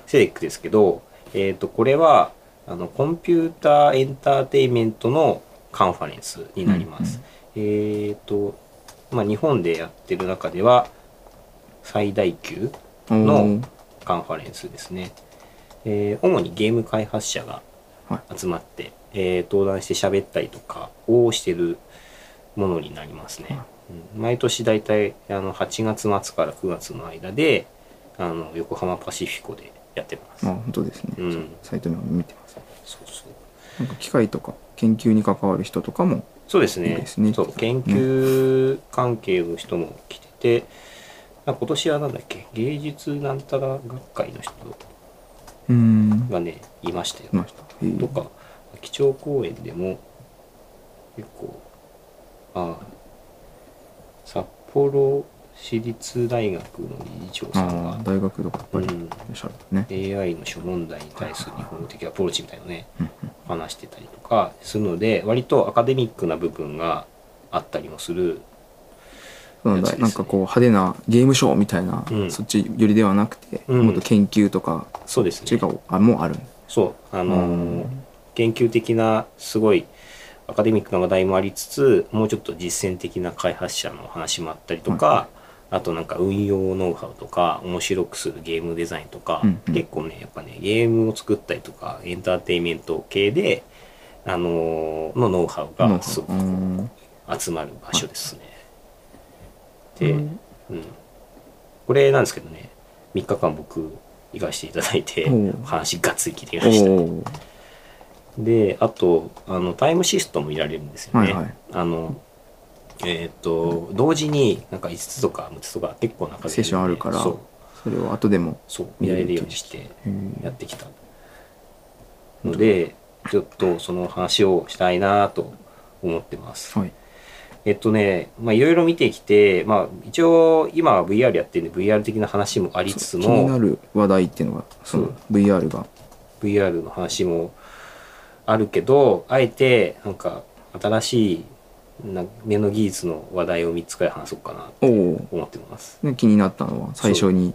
B: CEDEC ですけどえっ、とこれはあのコンピューターエンターテインメントのカンファレンスになります、えっ、とまあ日本でやってる中では最大級
A: うん
B: のカンファレンスですね、えー主にゲーム開発者が
A: は
B: 集まって、えー登壇して喋ったりとかをしてるものになりますね、うん。毎年だいたいあの8月末から9月の間であの横浜パシフィコでやってます、
A: あ本当ですね、
B: うん。
A: サイトも見てます。
B: そうそう。
A: なんか機械とか研究に関わる人とかも
B: そうですね。そう。研究関係の人も来てて、あ今年はなんだっけ？芸術なんたら学会の人がねいましたよ。とか基調講演でも結構あ札幌市立大学の理事長さんが
A: 大学とかやっぱり
B: うん。AI の諸問題に対する日本語的アプローチみたいなのね
A: うん。
B: 話してたりとかするので割とアカデミックな部分があったりもする
A: ななんかこう派手なゲームショーみたいな、
B: うん。
A: そっちよりではなくて、
B: うん。
A: もっと研究とか
B: そうですね。
A: あもうある
B: そう。あのー
A: うん。
B: 研究的なすごいアカデミックな話題もありつつもうちょっと実践的な開発者の話もあったりとか、
A: は
B: あとなんか運用ノウハウとか面白くするゲームデザインとか、
A: うんうん。
B: 結構ねやっぱねゲームを作ったりとかエンターテインメント系であのーのノウハウがすごく集まる場所ですね。で、
A: うん。
B: うん、これなんですけどね3日間僕行かせていただいて
A: おう。
B: 話がっつり聞いてき
A: お
B: ました。
A: お
B: であとあのタイムシフトもいられるんですよね。
A: はいはい。
B: あのえっ、と同時になんか5つとか6つとか結構な数
A: セッションあるから
B: そう。
A: それを後でも
B: そう見られるようにしてやってきた。のでちょっとその話をしたいなと思ってます。
A: はい
B: えっとね、まあいろいろ見てきて、まあ一応今は VR やってるんで VR 的な話もありつつ
A: 気にな
B: も、
A: る話題っていうのがその VR が。
B: VR の話もあるけど、あえてなんか新しいな目の技術の話題を3つくらい話そうかなと思ってます。
A: ー気になったのは最初に。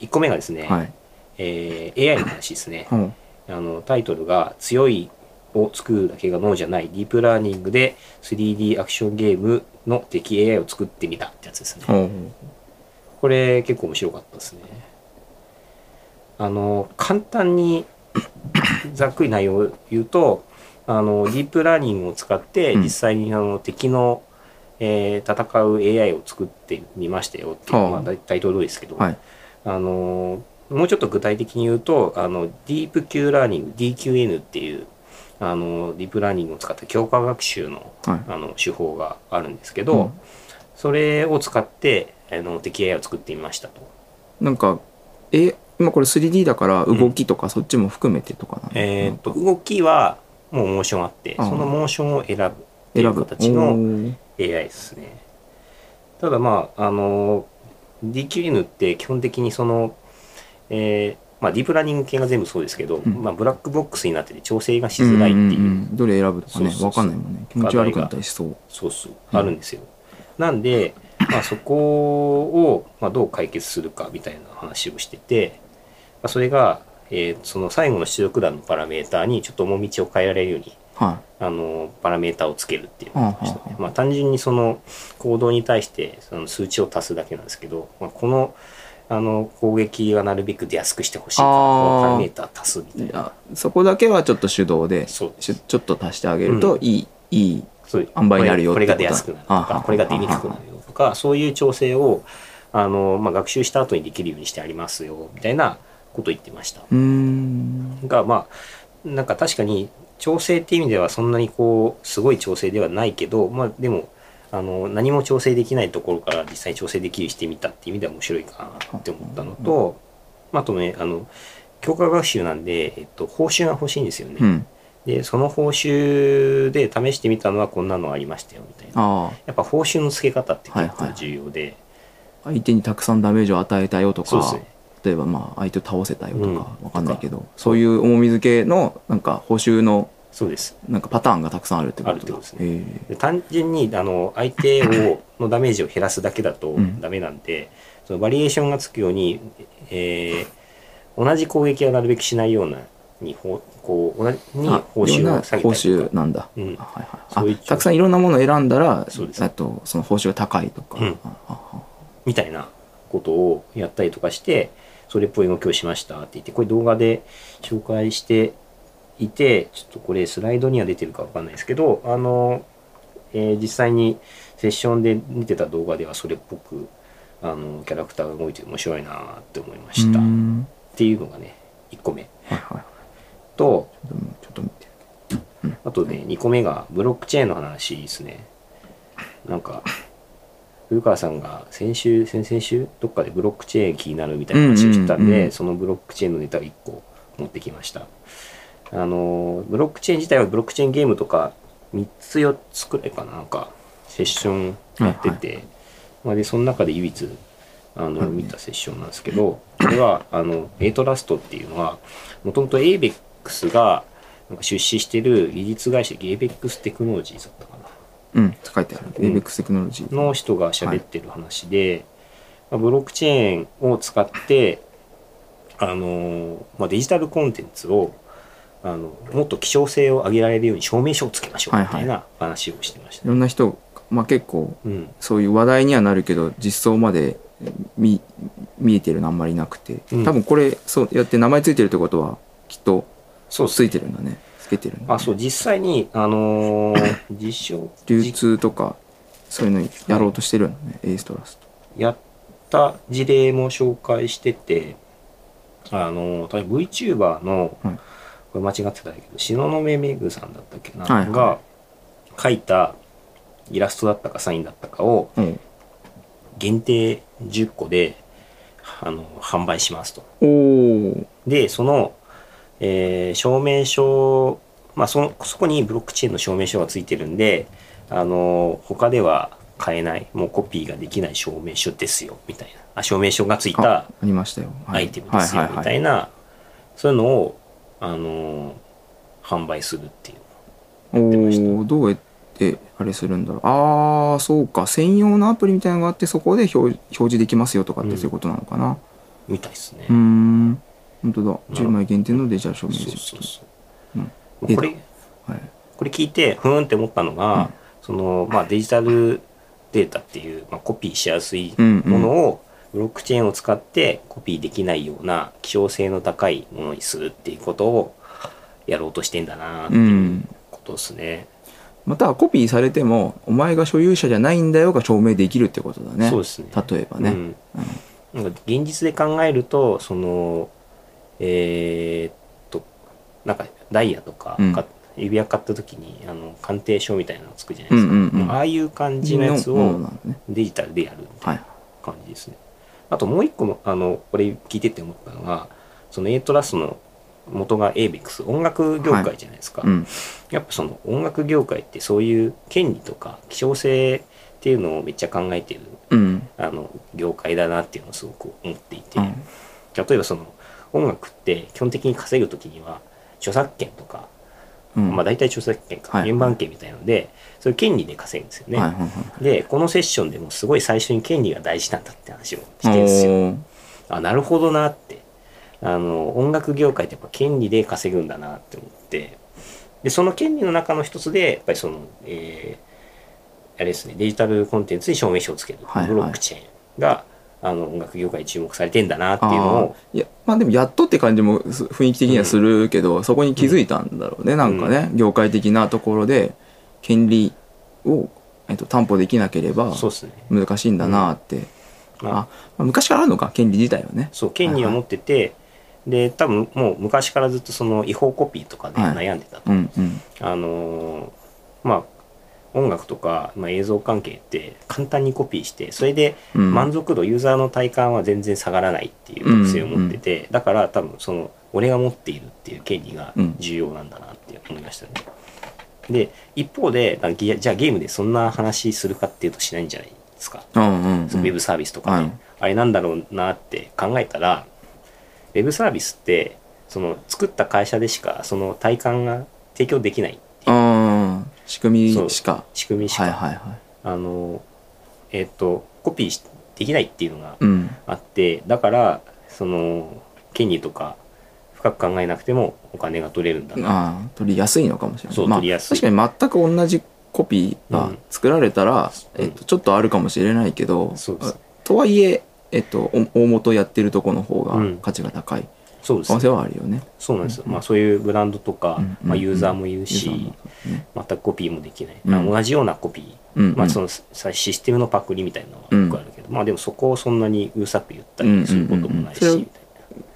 B: 1個目がですね、
A: はい。
B: えー AI の話ですね。
A: ほう
B: あのタイトルが「強いを作るだけが脳じゃない。ディープラーニングで 3D アクションゲームの敵 AI を作ってみた」ってやつですね。これ結構面白かったですね。あの簡単に ざっくり内容を言うとあのディープラーニングを使って
A: うん。
B: 実際にあの敵の、えー戦う AI を作ってみましたよっていう、
A: はあ。
B: まあ、大タイトル通りですけど、
A: はい。
B: あのもうちょっと具体的に言うとあのディープ Q ラーニング DQN っていうあのディープラーニングを使った強化学習の
A: はい。
B: あの手法があるんですけど、
A: うん。
B: それを使ってあの敵 AI を作ってみましたと。
A: なんかえ今これ 3D だから動きとかそっちも含めてとかなの
B: えーっと動きはもうモーションあってそのモーションを選ぶっていう
A: 選ぶ。
B: 形の AI ですね。ただまああの DQN って基本的にその、えーまあ、ディープラーニング系が全部そうですけど、
A: ん。
B: まあ、ブラックボックスになってて調整がしづらいっていう,、
A: んんんどれ選ぶとかね
B: そうそうそう。
A: わかんないもんね。気持ち悪くなったりしそう。
B: そうそう。
A: うん。
B: あるんですよ。なんで、まあ、そこを、まあ、どう解決するかみたいな話をしてて、まあ、それが、えーその最後の出力欄のパラメーターにちょっと重みを変えられるように
A: は
B: あのパラメータをつけるっていうのをやりましたねまあ、単純にその行動に対してその数値を足すだけなんですけど、まあ、このあの攻撃はなるべく出やすくしてほしいからパラメータ足すみたいな。
A: そこだけはちょっと手動でちょっと足してあげると
B: うん。
A: いいいい
B: そういう
A: 塩梅になるよ
B: これが出やすくなるとかこれが出にくくなるよとかそういう調整をあの、まあ、学習した後にできるようにしてありますよみたいなことを言ってました。がまあなんか確かに調整っていう意味ではそんなにこうすごい調整ではないけどまあでもあの何も調整できないところから実際に調整できるしてみたっていう意味では面白いかなって思ったのと、まあ、あとねあの強化学習なんで、えっと、報酬が欲しいんですよね。
A: うん。
B: でその報酬で試してみたのはこんなのありましたよみたいな。
A: あ
B: やっぱ報酬の付け方って結構
A: はいはい。
B: 重要で、
A: あ相手にたくさんダメージを与えたよとか
B: ね。
A: 例えばまあ相手を倒せたよと
B: うん。
A: かわかんないけどそういう重み付けのなんか報酬の
B: そうです。
A: なんかパターンがたくさんあるってことだ。
B: あるってことですね。
A: へえ。
B: で単純にあの相手をのダメージを減らすだけだと
A: うん。
B: ダメなんで、そのバリエーションがつくように、えー同じ攻撃はなるべくしないようなにほこう同じに
A: あ
B: 報酬を下げ
A: 報
B: たりとか。
A: 酬なんだ、
B: うん。
A: あはいはい。たくさんいろんなものを選んだら
B: そうです。
A: あとその報酬が高いとか、
B: うん。みたいなことをやったりとかしてそれっぽい動きをしましたって言ってこれ動画で紹介していてちょっとこれスライドには出てるかわかんないですけどあの、えー実際にセッションで見てた動画ではそれっぽくあのキャラクターが動いて面白いなって思いました。っ
A: ん。
B: ていうのがね1個目。
A: はいはい
B: と
A: ちょっと見て。
B: あとね2個目がブロックチェーンの話ですね。なんか古川さんが先週先々週どっかでブロックチェーン気になるみたいな話をしてたんで、
A: うんうんうん
B: そのブロックチェーンのネタを1個持ってきましたあのブロックチェーン自体はブロックチェーンゲームとか3つ4つくらいかななんかセッションやってて、まあ、でその中で唯一あの、
A: はい。
B: 見たセッションなんですけどこれはあの A トラストっていうのはもともと ABEX がなんか出資してる技術会社 ABEX テクノロジーだったかな。
A: うん書いてある、
B: うん。
A: ABEX テクノロジー。
B: の人が喋ってる話で、まあブロックチェーンを使ってあの、まあ、デジタルコンテンツをあのもっと希少性を上げられるように証明書をつけましょうみたいな話をしてました、
A: いろんな人、まあ、結構
B: うん、
A: そういう話題にはなるけど実装まで見見えてるのあんまりなくて、
B: うん。
A: 多分これそうやって名前ついてるってことはきっとつ
B: そうっす
A: いてるんだね。つけてるんだね。
B: あそう実際にあのー 実証
A: 流通とかそういうのやろうとしてるんだね、エーストラスト。
B: やった事例も紹介しててあの例えば VTuber の,、
A: はい
B: これ間違ってたけど東雲めぐさんだったっけな、
A: はいはい。
B: が描いたイラストだったかサインだったかを
A: うん。
B: 限定10個であの販売しますと。でその、えー証明書まあそのそこにブロックチェーンの証明書がついてるんであの他では買えないもうコピーができない証明書ですよみたいな。あ証明書がつい
A: あ
B: た
A: ありましたよ、は
B: アイテムですよみたいなそういうのをあの販売するっていう。
A: おおどうやってあれするんだろう。ああそうか。専用のアプリみたいなのがあってそこで表表示できますよとかって
B: うん。
A: そういうことなのかな。
B: みたいですね。
A: うーん。本当だ。
B: なる
A: 10枚限定のデジタル証明書
B: そうそうそう
A: う。ん。
B: これ
A: はい。
B: これ聞いてふーんって思ったのが、
A: うん。
B: そのまあ、デジタルデータっていう、まあ、コピーしやすい
A: うんうん。
B: ものをブロックチェーンを使ってコピーできないような希少性の高いものにするっていうことをやろうとしてんだなって
A: う
B: いうんことですね。
A: またはコピーされてもお前が所有者じゃないんだよが証明できるってことだね。
B: そうですね。
A: 例えばね、
B: うん。なんか現実で考えるとそのえーっとなんかダイヤとか、指輪買った時にあの鑑定書みたいなのつくじゃないですか、
A: うんうんうん
B: ああいう感じのやつをデジタルでやるみたい
A: は
B: ない。感じですね。あともう一個のあのこれ聞いてて思ったのがその A トラスの元が ABEX 音楽業界じゃないですか、
A: うん。
B: やっぱその音楽業界ってそういう権利とか希少性っていうのをめっちゃ考えてる
A: うん。
B: あの業界だなっていうのをすごく思っていて、
A: うん。
B: 例えばその音楽って基本的に稼ぐ時には著作権とか、
A: うん。
B: まあ大体著作権か。
A: はい。
B: 原版権みたいなので、そういう権利で稼ぐんですよね、
A: はいはいはい
B: でこのセッションでもすごい最初に権利が大事なんだって話をしてるんですよ。あなるほどなって。あの音楽業界ってやっぱ権利で稼ぐんだなって思って。でその権利の中の一つでやっぱりその、えーあれですねデジタルコンテンツに証明書をつける、
A: はいはい。
B: ブロックチェーンがあの音楽業界に注目されてんだなっていうのを
A: いやまあでもやっとって感じもす雰囲気的にはするけど、そこに気づいたんだろうね、なんかね業界的なところで権利を、えっと、担保できなければ
B: そうですね、
A: 難しいんだなって、
B: まあ
A: あまあ昔からあるのか権利自体はね。
B: そう権利を持ってて、で多分もう昔からずっとその違法コピーとかで
A: はい。
B: 悩んでたと、
A: うんうん。
B: あのーまあ音楽とか、まあ、映像関係って簡単にコピーしてそれで
A: うん。
B: 満足度、ユーザーの体感は全然下がらないっていう特性を持ってて、だから多分その俺が持っているっていう権利が重要なんだなって思いましたね。で一方でじゃあゲームでそんな話するかっていうとしないんじゃないですか。
A: うんうんうん。
B: そのウェブサービスとかね、
A: はい。
B: あれなんだろうなって考えたらウェブサービスってその作った会社でしかその体感が提供できないっていう。
A: 仕組みしか。
B: 仕組みしか、
A: はいはいはい。
B: あのえっ、とコピーしできないっていうのが
A: うん。
B: あってだからその権利とか深く考えなくてもお金が取れるんだな、
A: ああ取りやすいのかもしれない。
B: そう
A: まあ
B: 取りやすい。
A: 確かに全く同じコピーが作られたら、
B: うん。
A: えっと、ちょっとあるかもしれないけど、
B: そうです。
A: とはいえ、えっと、お大元やってるとこの方が
B: うん。
A: 価値が高い
B: そうです。
A: 可能性はあるよね。
B: そうなんですよ、まあ、そういうブランドとか、
A: うん。
B: まあ、ユーザーもいるし、
A: ね。
B: 全くコピーもできない、
A: うん。
B: まあ同じようなコピー、
A: うん。うん。
B: まあ、そのさシステムのパクリみたいなのはよくあるけど、まあでもそこをそんなにうるさく言ったりすることもないし、
A: うん。うん。うん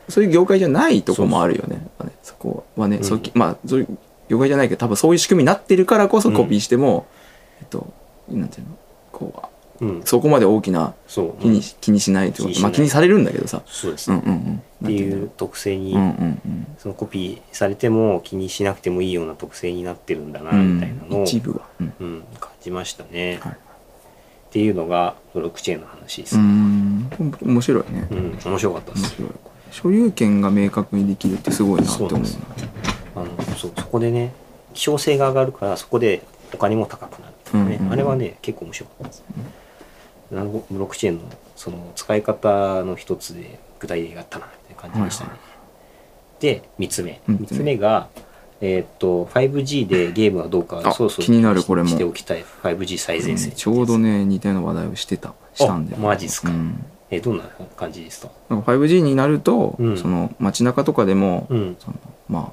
A: そういう業界じゃないとこもあるよね。そこはね、
B: うん。
A: そうきまあそういう業界じゃないけど多分そういう仕組みになってるからこそコピーしても、えっとなんていうの？こう
B: なうん。
A: そこまで大きな気に,、気にしないという
B: 気にしない。
A: かまあ気にされるんだけどさ。
B: そうですね、
A: うんうんうん。
B: っていう特性に、
A: うんうんうん。
B: そのコピーされても気にしなくてもいいような特性になってるんだな、
A: うん。
B: みたいなのを、
A: 一部は。うん。
B: うん、感じましたね、
A: はい。
B: っていうのがブロックチェーンの話です、
A: う
B: うん。
A: ん面白いね。
B: 面白かったです。
A: 面白い。所有権が明確にできるってすごいなって思う
B: あのそうそこでね希少性が上がるからそこでお金も高くなるね、
A: うんうんうん。
B: あれはね結構面白かったです、なるほど。ブロックチェーンのその使い方の一つで具体例があったなって感じでしたね、
A: はい
B: で3つ目。3
A: 三つ目
B: がえーっと 5G でゲームはどうか
A: あ
B: そうそう
A: 気になるこれも。
B: しておきたい。5G 最前線、
A: ちょうどね似たような話題をしてた。したんで
B: あマジっすか。
A: うん
B: えどんな感じですか？
A: なんか 5G になると、
B: うん。
A: その街中とかでも、
B: うん。
A: そのまあ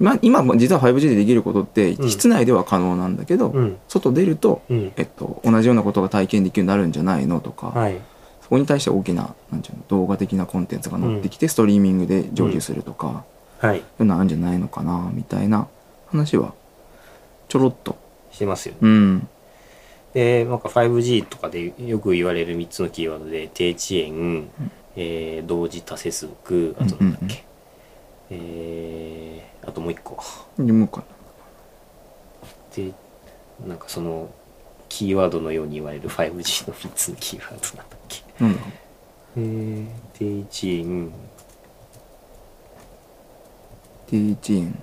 A: 今今も実は 5G でできることって、
B: うん。
A: 室内では可能なんだけど、
B: うん。
A: 外出ると、
B: うん。
A: えっと、同じようなことが体験できるようになるんじゃないのとか、
B: はい。
A: そこに対して大きななんていうの動画的なコンテンツが載ってきて、ストリーミングで成就するとか、
B: はい。
A: ようなあんじゃないのかなみたいな話はちょろっと。
B: してますよね。
A: うん
B: でなんか 5G とかでよく言われる3つのキーワードで低遅延、えー同時多接続あとなんだっけ、
A: うんうん
B: えーあともう一個。
A: 読むか
B: でなんかそのキーワードのように言われる 5G の3つのキーワードなんだっけ。
A: ななん
B: えー、低遅延。
A: う低遅延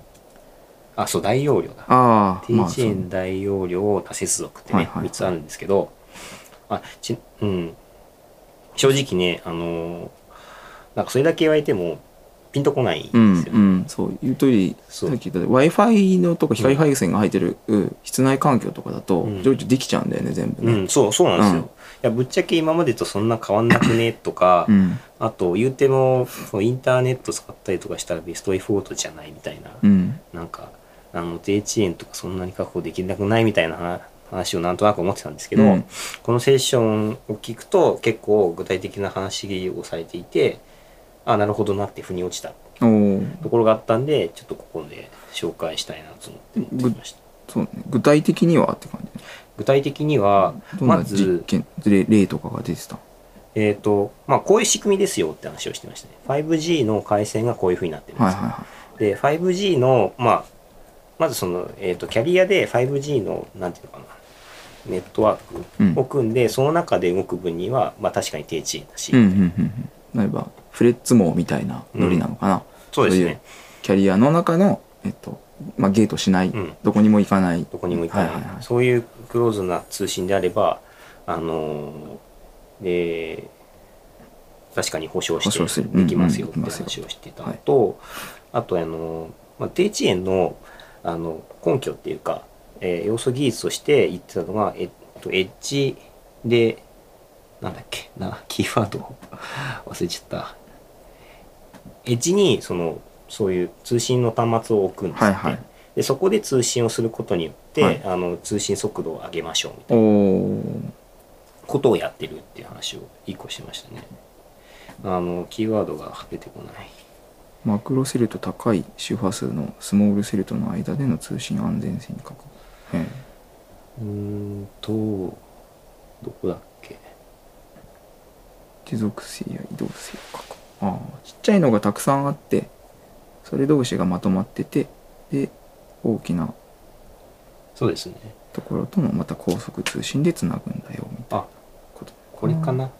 B: あそう大容量だ。低
A: ああまあ
B: 遅延大容量多接続ってね、
A: はいはいはい。
B: 3つあるんですけどあちうん。正直ねあのーなんかそれだけ言われてもピンとこないんです
A: うん
B: よね、
A: うんそう。言う通り
B: そう
A: さっき言った w i f i のとか光配線が入ってるうん室内環境とかだと
B: うん。
A: 常時できちゃうんだよね全部ね。
B: うん、そうそうなんですよ、
A: うん。
B: いやぶっちゃけ今までとそんな変わんなくねとか、
A: うん。
B: あと言うてもそのインターネット使ったりとかしたらベストエフォートじゃないみたいな、
A: うん。
B: なんかあの低遅延とかそんなに確保できなくないみたいな話話をなんとなく思ってたんですけど、
A: うん。
B: このセッションを聞くと結構具体的な話をされていてあなるほどなって腑に落ちた。ところがあったんでちょっとここで紹介したいなと思って持ってきました。
A: そうね具体的にはって感じ？
B: 具体的にはまず
A: 例例とかが出てた？
B: えっ、とまあこういう仕組みですよって話をしてましたね。5G の回線がこういうふうになってるんです。よ、
A: はいはいは
B: で 5G のまあまずその、えー、とキャリアで 5G のなんていうのかなネットワ
A: うん。
B: ークを組んで、その中で動く分には、まあ、確かに低遅延だし、
A: いうんうんうんうん。例えばフレッツ網みたいなノリなのかな、
B: そうですね。
A: いうキャリアの中の、えっとまあ、ゲートしない、
B: うん。
A: どこにも行かない。
B: どこにも行かない,、
A: はいはいはい。
B: そういうクローズな通信であればあのーで確かに保証してできますよって話をしてたのと、あとあのー、まあ、低遅延のあの根拠っていうか、えー要素技術として言ってたのが、えっと、エッジでなんだっけなキーワード。を 忘れちゃった。エッジにそのそういう通信の端末を置くんですって、
A: はいはい。
B: でそこで通信をすることによって、
A: はい。
B: あの通信速度を上げましょうみたい
A: お
B: な。
A: お
B: ことをやってるっていう話を一個してましたね。あのキーワードが出てこない
A: マクロセルと高い周波数のスモールセルとの間での通信安全性に確保え
B: うーんとどこだっけ？
A: え持続性や移動性を確保。ああちっちゃいのがたくさんあってそれ同士がまとまっててで大きな
B: そうですね。
A: ところとのまた高速通信でつなぐんだよみたいな
B: あ
A: こと
B: これかな、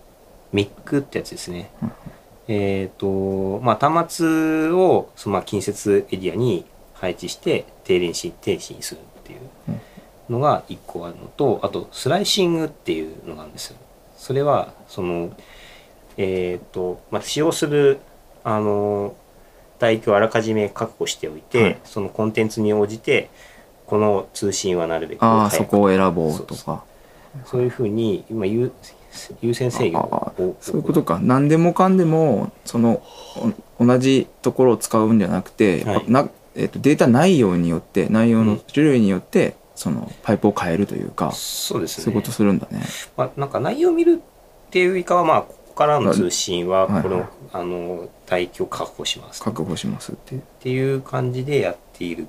B: ミックってやつですね、
A: うん
B: えっ、とまあ端末をそのまあ近接エリアに配置して低電子停止にするっていうのが1個あるのとあとスライシングっていうのがあるんですよ。それはそのえっ、と、まあ、使用するあの帯域をあらかじめ確保しておいて、
A: はい。
B: そのコンテンツに応じてこの通信はなるべく
A: ああそこを選ぼうと
B: そう
A: か
B: そう。いうふうに今優優先制御を
A: そういうことか何でもかんでもそのお同じところを使うんじゃなくて、
B: はい
A: なえっとデータ内容によって内容の
B: うん
A: 種類によってそのパイプを変えるというか、
B: そうですね
A: そういうことするんだね。
B: まあ、なんか内容を見るっていうよりかはまあここからの通信は
A: はい
B: この,、
A: はい
B: あの帯域を確保しますっ
A: 確保しますって。
B: ていう感じでやっている。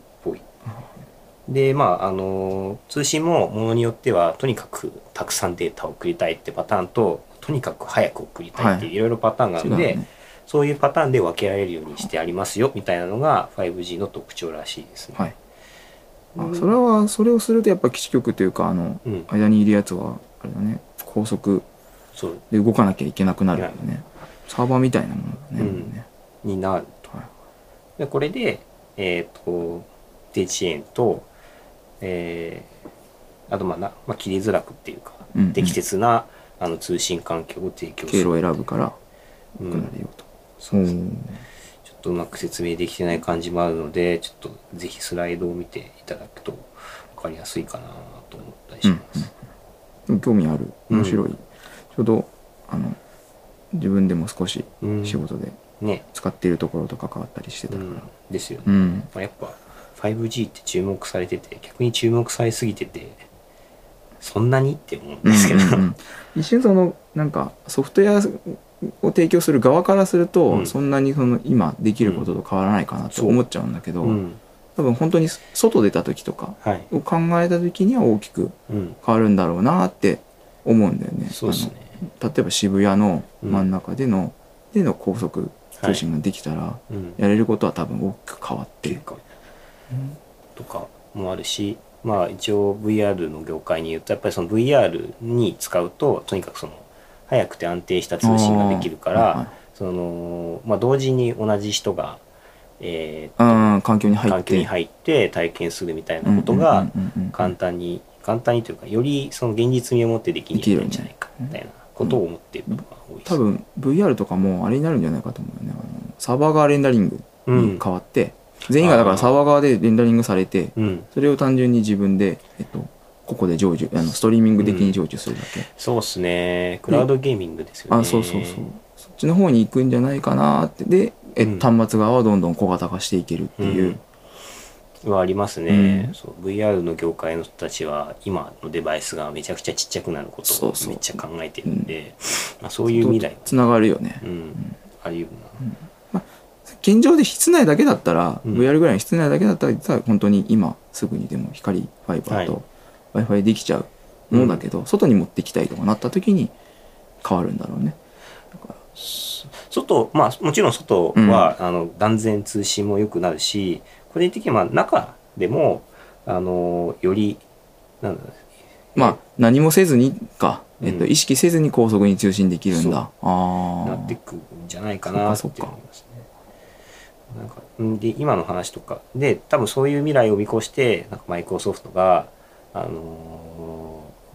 B: でまああの通信もものによってはとにかくたくさんデータを送りたいってパターンととにかく早く送りたいっていう
A: はい
B: いろいろパターンがあるので、
A: 違うね。
B: そういうパターンで分けられるようにしてありますよみたいなのが 5G の特徴らしいですね。
A: はい。あそれはそれをするとやっぱ基地局というかあの
B: うん、
A: 間にいるやつはあれだね高速で動かなきゃいけなくなるよね。サーバーみたいなものだね。
B: うんになると。
A: はい
B: でこれで、えっ、と、低遅延と、えーあとまあな、まあ、切りづらくっていうか、
A: うんうん。
B: 適切なあの通信環境を提供する。
A: 経路を選ぶから
B: うん。
A: 良くなるよと。
B: そうですね
A: ん。
B: ちょっとうまく説明できてない感じもあるので、ちょっとぜひスライドを見ていただくと分かりやすいかなと思ったりします。
A: でも興味ある？面白い、ちょうどあの自分でも少し
B: うん。
A: 仕事で
B: ね、
A: 使っているところと関わったりしてたから。
B: うん、ですよね。
A: うん、
B: まあ、やっぱ 5G って注目されてて逆に注目されすぎててそんなにって思うんですけど、
A: うんうんうん。一瞬そのなんかソフトウェアを提供する側からすると、
B: うん。
A: そんなにその今できることと変わらないかなって思っちゃうんだけど、
B: うん。
A: 多分本当に外出た時とか
B: はい。
A: を考えた時には大きく
B: うん。
A: 変わるんだろうなって思うんだよね。
B: そうですね。
A: 例えば渋谷の真ん中での、での高速通信ができたら、
B: うん。
A: やれることは多分大きく変わって、
B: とかもあるしまあ一応 VR の業界に言うとやっぱりその VR に使うととにかくその速くて安定した通信ができるから、そのまあ、同時に同じ人が、え
A: うん環境に
B: ー
A: 入って。
B: 環境に入って体験するみたいなことが簡単に簡単にというかよりその現実味を持ってできるんじゃないかみたいなことを思ってるのが多いです。
A: 多分 VR とかもあれになるんじゃないかと思うよね。サーバー側レンダリングに変わって、全員がだからサーバー側でレンダリングされて
B: うん、
A: それを単純に自分で、えっと、ここで成就あのストリーミング的に成就するだけ、
B: そうですね。クラウドゲーミングですよね。
A: あそうそうそう。そっちの方に行くんじゃないかなって。で、え
B: うん。
A: 端末側はどんどん小型化していけるっていう、
B: はありますね、
A: うん。
B: そう VR の業界の人たちは今のデバイスがめちゃくちゃちっちゃくなることを
A: そうそう。
B: めっちゃ考えてるんでまあ、そういう未来。
A: つながるよね、
B: うん、あり得るな、
A: 現状で室内だけだったら、
B: うん。
A: VR ぐらいの室内だけだったら実は本当に今すぐにでも光ファイバー
B: はい。
A: と w i f i できちゃうものだけど、外に持ってきたいとかなった時に変わるんだろうね。
B: 外まあもちろん外は、あの断然通信も良くなるし個人的にはまあ中でもあのよりなんだろう
A: まあ何もせずにか、えっと、
B: うん
A: 意識せずに高速に通信できるんだ。ああ
B: なってくんじゃないかなって
A: そっかそっか
B: 思いますね。なんかんで今の話とかで多分そういう未来を見越してなんかマイクロソフトがあのー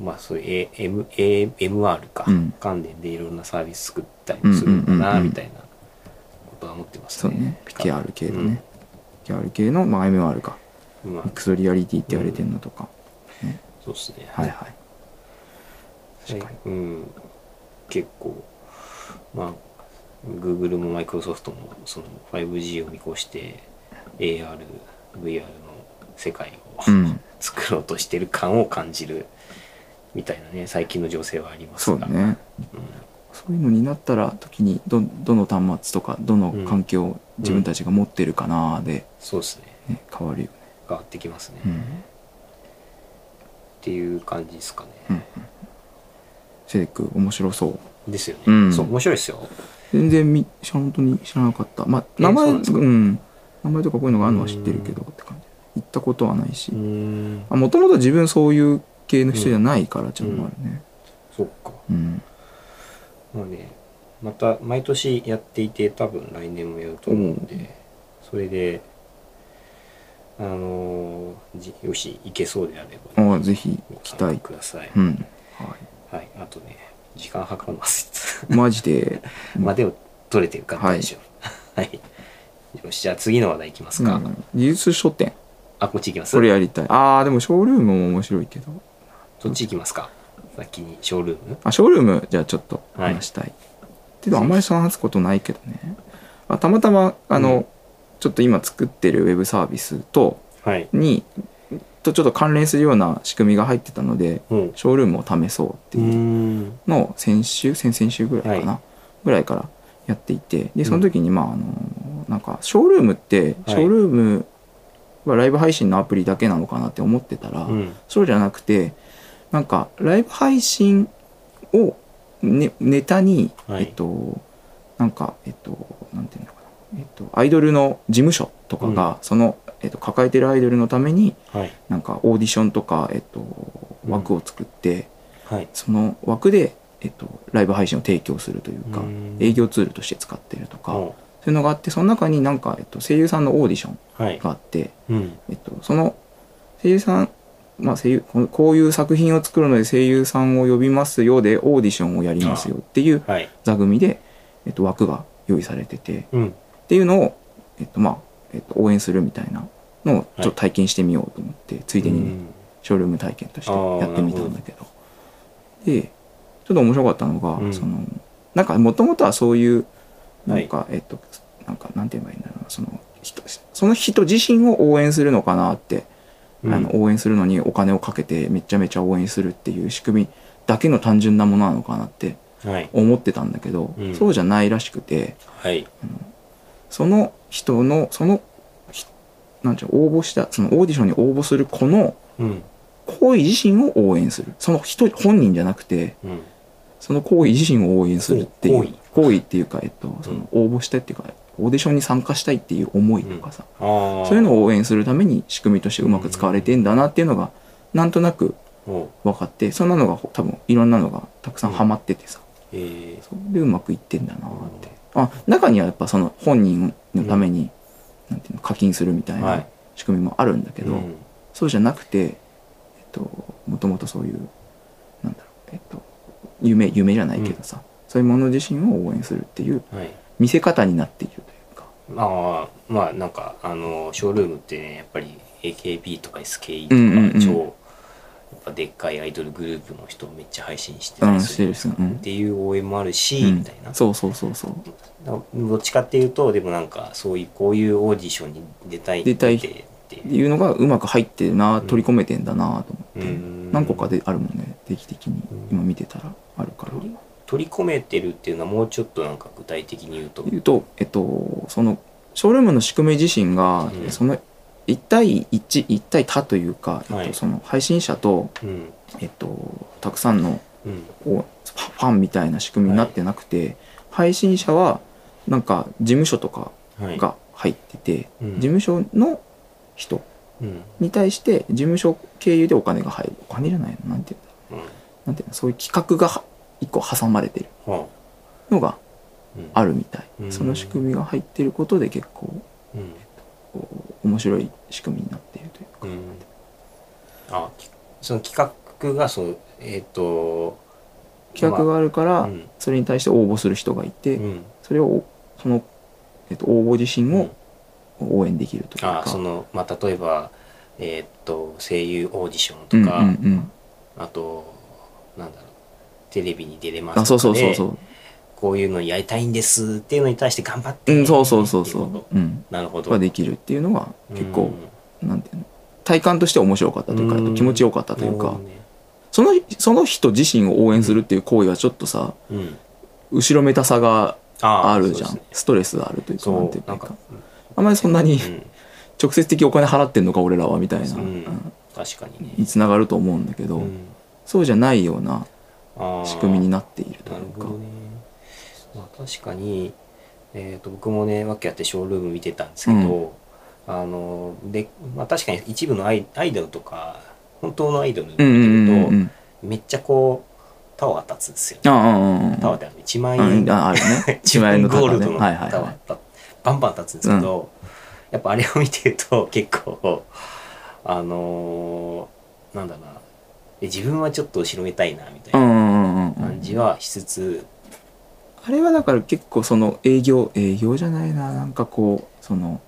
B: まあそういう A M A MR か、
A: うん。
B: 関連でいろんなサービス作ったりするのか
A: うんうんうんうん
B: なみたいなことは思ってますね。
A: そうね。KR 系のね、KR 系の、まあ、MR か
B: うん。まあ
A: クスリアリティって言われてるのとか、
B: そうですね。
A: はい。はい。確かに。
B: うん、結構まあ Google も Microsoft もその 5G を見越して ARVR の世界を、
A: うん。
B: 作ろうとしてる感を感じるみたいなね最近の情勢はありますが。
A: そうだねそういうのになったら時にどどの端末とかどの環境を自分たちが持ってるかなで、
B: そうですね。
A: ね、変わるよね、
B: 変わってきますね、っ
A: うん。
B: ていう感じですかね、
A: うん。セデック面白そう。
B: ですよね、
A: うん。
B: そう面白いですよ
A: 全然み本当に知らなかった。まあ名前
B: そうなんですか？
A: うん。名前とかこういうのがあるのは知ってるけどって感じ行ったことはないし。
B: うーん。
A: もともと自分そういう系の人じゃないからちょっとあるね。
B: そっか。
A: うん、
B: まあねまた毎年やっていて多分来年もやると思うんで、それであのよし行けそうであれば、
A: ああぜひ
B: ご
A: 来たい。
B: ください、
A: うん。は
B: はい。あとね時間計るの忘れて
A: いマジで？
B: た まあでも取れてるから大丈夫はい、よしじゃあ次の話題いきますか、
A: うん。技術書店。
B: あこっち行きます？
A: それやりたい。ああでもショールームも面白いけど。
B: そっち行きますか。先にショールーム？
A: あショールームじゃあちょっと話したい、けどあんまり話すことないけどね、まあ、たまたまあの、
B: うん。
A: ちょっと今作ってるウェブサービスと
B: はい。
A: にとちょっと関連するような仕組みが入ってたので
B: うん。
A: ショールームを試そうっていうん。のを先週先々週ぐらいかな、
B: は
A: ぐらいからやっていてでその時にまああのなんかショールームってショールームはライブ配信のアプリだけなのかなって思ってたら、
B: うん。
A: そうじゃなくてなんかライブ配信を、ね、ネタに、
B: はい。
A: えっとなんかえっとなんていうのかな、えっと、アイドルの事務所とかが、その、えっと、抱えてるアイドルのために
B: はい。
A: なんかオーディションとか、えっと、
B: うん
A: 枠を作って、
B: はい。
A: その枠で、えっと、ライブ配信を提供するというか、
B: うん。
A: 営業ツールとして使ってるとか、
B: お
A: そういうのがあってその中になんか、えっと、声優さんのオーディション
B: はい。
A: があって、
B: うん。
A: えっと、その声優さん、まあ、声優こういう作品を作るので声優さんを呼びますよでオーディションをやりますよっていう
B: はい。
A: 座組で、えっと、枠が用意されててっ
B: うん。
A: ていうのを、えっとまあえっと、応援するみたいなのをちょっと体験してみようと思って、ついでにね、ショールーム体験としてやってみたんだけど。でちょっと面白かったのが、
B: うん。
A: そのなんかもともとはそういうな
B: はい。
A: んか、えっとなんかなんて言えばいいんだろうなその人その人自身を応援するのかなって、
B: うん。
A: あの応援するのにお金をかけてめちゃめちゃ応援するっていう仕組みだけの単純なものなのかなって
B: はい。
A: 思ってたんだけど、
B: うん。
A: そうじゃないらしくて
B: はい。
A: その人のそのひなんていうの応募したそのオーディションに応募する子の
B: うん。
A: 行為自身を応援する。その人本人じゃなくて
B: うん。
A: その行為自身を応援するっていう
B: 行為
A: 行為っていうか、えっと、その応募してっていうかオーディションに参加したいっていう思いとかさ。そういうのを応援するために仕組みとしてうまく使われてんだなっていうのがなんとなく
B: を。
A: 分かってそんなのが多分いろんなのがたくさんハマっててさ、
B: えー。
A: そう。でうまくいってんだなってあ中にはやっぱその本人のために、なんていうの課金するみたい
B: は
A: ない。仕組みもあるんだけど、
B: うん。
A: そうじゃなくて、えっと、もともとそういうなんだろうえっと夢夢じゃないけどさ、そういうもの自身を応援するっていう
B: はい。
A: 見せ方になっているというか。
B: まあ、まあ、なんか、あの、ショールームってね、やっぱり AKB とか SKE とか、
A: うんうんうん
B: でっかいアイドルグループの人をめっちゃ配信してたりするっていう応援もあるし、
A: うん。
B: みたいな。
A: そうそうそうそう。
B: だどっちかっていうと、でもなんか、そういう、こういうオーディションに出たい
A: 出たい
B: って
A: いうのがうまく入ってるな取り込めてんだなと思って、
B: うん。
A: 何個かであるもんね定期的に。今見てたらあるから、
B: 取り込めてるっていうのはもうちょっとなんか具体的に言うと。
A: 言うとえっとそのショールームの仕組み自身が、
B: うん。
A: その1対11対他というか、えっと、
B: はい。
A: その配信者と、
B: うん。
A: えっと、たくさんの
B: うん。
A: ファンみたいな仕組みになってなくて、配信者はなんか事務所とか
B: はい。
A: が入ってて、
B: うん。
A: 事務所の人
B: うん。
A: に対して事務所経由でお金が入る。お金じゃないの？なんていうんだろ
B: う。ん。
A: うなんていうの？そういう企画がは一個挟まれてる
B: は
A: のが
B: あ
A: るみたい、
B: うん。
A: その仕組みが入ってることで結構面白い仕組みになっているというか、
B: うん。あ、きその企画がそう、えっ、と、
A: 企画があるから、
B: うん。
A: それに対して応募する人がいて、
B: うん。
A: それをその、えっと、応募自身を応援できるというか、
B: あ、その、まあ、例えば、えっ、と、声優オーディション
A: うん
B: とか、あと、なんだろう、テレビに出れますとか
A: あそうそうそう
B: で
A: そう
B: こういうのやりたいんですっていうのに対して頑張って、
A: うんそうそうそうそ
B: う。こ
A: ううん。
B: となるほど。
A: ができるっていうのが結構、
B: うん
A: なんていうの？体感として面白かったというか、
B: うん。
A: 気持ちよかったというか、そのその人自身を応援するっていう行為はちょっとさ
B: うん。
A: 後ろめたさが
B: あ
A: るじゃん、ストレスあるというかなんてい
B: そうう、なん
A: か
B: か、
A: あんまりそんなに
B: うん、
A: 直接的にお金払ってんのか俺らはみたいな、
B: う。ん
A: うん。
B: 確かにね。
A: につながると思うんだけど、
B: うん。
A: そうじゃないような仕組みになっているというか。
B: なるほどね。まあ、確かに、えー、と僕もね、わけあってショールーム見てたんですけど、あので、まあ、確かに一部のアイアイドルとか、本当のアイドル見て
A: うんうんうん
B: ると、
A: うん。
B: めっちゃこう、タワー立つんですよ。
A: ああああ
B: タワーってあの1万
A: ああ
B: 円、
A: ああるね。
B: 1
A: 1万円の
B: ゴールドのタワ
A: はいはい。はい
B: バンバン立つんですけど、やっぱあれを見てると 結構、あのーなんだろうな、え自分はちょっと後ろめたいなみたいな
A: うんうんうんうんうん。
B: 感じはしつつ、
A: あれはだから結構その営業営業じゃないななんかこうその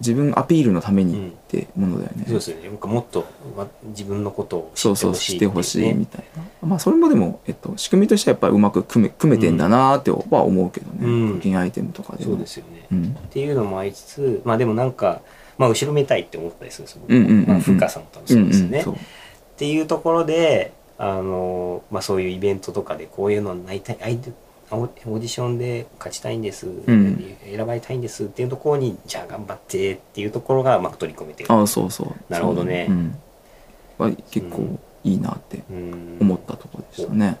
A: 自分アピールのためにってものだよね、
B: そうですよね。もっとわ自分のことを知
A: そうそう
B: し
A: てほしいみ
B: ね。
A: たいな、まあそれもでも、えっと、仕組みとしてはやっぱりうまく組め組めてんだなーっては思うけどね、
B: うん
A: 課金アイテムとかでも
B: そうですよね。
A: うん
B: っていうのもありつつ、まあでもなんか、まあ後ろめたいって思ったりするんですよ。まあ、深さんとも
A: う
B: そうんですよね。
A: うんそう
B: っていうところで、あの、まあそういうイベントとかでこういうのになりたい、アイデオーディションで勝ちたいんです、
A: ん。
B: 選ばれたいんですっていうところに、じゃあ頑張ってっていうところが、まあ取り込めてる。
A: ああそうそう。
B: なるほどね。
A: そう。うん。は結構いいなって
B: うん。
A: 思ったところでしたね、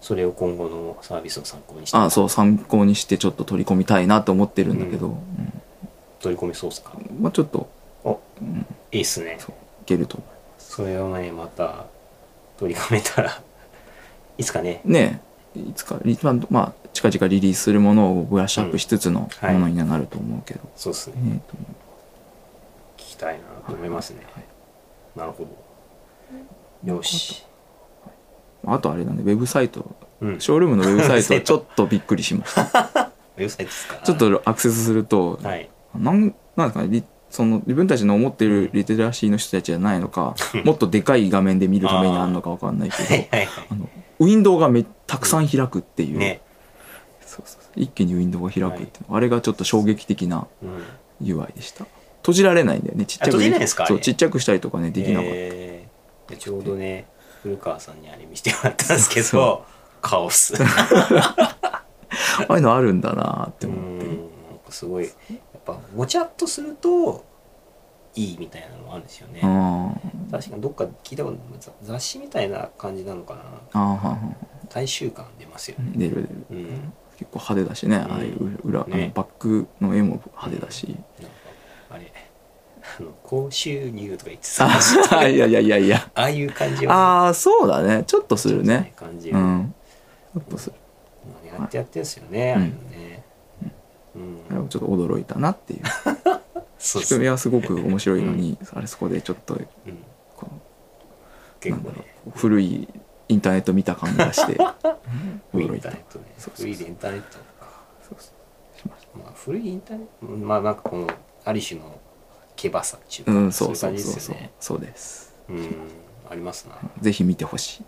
B: それを今後のサービスの参考にして、
A: ああそう参考にしてちょっと取り込みたいなと思ってるんだけど、うん。
B: 取り込めそうですか？
A: まあちょっと。
B: お、
A: うん。
B: いいっすね。
A: いけると思
B: それをね、また取り込めたら、いいっすかね？
A: うねえいつかリまあまあ近々リリースするものをブラッシュアップしつつの
B: はい。
A: ものにはなると思うけど、
B: そうっすね。
A: ねえと思
B: 聞きたいなと思いますね。
A: はい。
B: なるほど。よし。
A: うあとあれなんでウェブサイト。
B: うん。
A: ショールームのウェブサイ
B: ト
A: ト。ちょっとびっくりしました。
B: ウェブサイトですか？
A: ちょっ、とアクセスすると、
B: はい。
A: なんなんですかね。リその自分たちの思っているリテラシーの人たちじゃないのか もっとでかい画面で見るためにあるのかわかんないけど
B: はいはいは
A: あのウィンドウがめたくさん開くってい
B: い。
A: う、
B: ね。
A: そうそうそう。一気にウィンドウが開くっていう。の、あれがちょっと衝撃的な
B: うん。
A: UI でした。閉じられないんだよねちっちゃく。
B: あ閉じれないんですか？あれ
A: そうちっちゃくしたりとかねできなかった、
B: えーでちょうどね、古川さんにあれ見せてもらったんですけ
A: そ
B: ど、カオス。
A: ああいうのあるんだなって
B: う
A: 思って、
B: すごいやっぱごちゃっとするといいみたいなのもあるんですよね、
A: あ
B: 確かにどっか聞いたことざ雑誌みたいな感じなのかな。大衆感出ますよね。
A: 出る出る。
B: うん。
A: 結構派手だしね、
B: ん。
A: ああいう裏、
B: ね。
A: バックの絵も派手だし、
B: なんかあれ。あの高収入とか言ってさ
A: あ いやいやいやいや。
B: ああいう感じは。
A: ああそうだね。ちょっとするね。
B: 感じ
A: うん。ちょっとする。
B: あやってやってんすよね、ああいうのね。うん、
A: ちょっと驚いたなっていう 仕組みはすごく面白いのに、あれそこでちょっと
B: うん、
A: こ
B: 結構ね
A: 古いインターネット見た感がして
B: 古いイ
A: 驚いた
B: ンターネットね。古いインターネットか。
A: そうそう。しま
B: あ古いインターネットうんまあなんかこのある種のけばさっていうか、
A: たうんそう
B: い感じ
A: そうそう。そう
B: ですよね。
A: そうです。
B: うんありますな。
A: ぜひ見てほしい。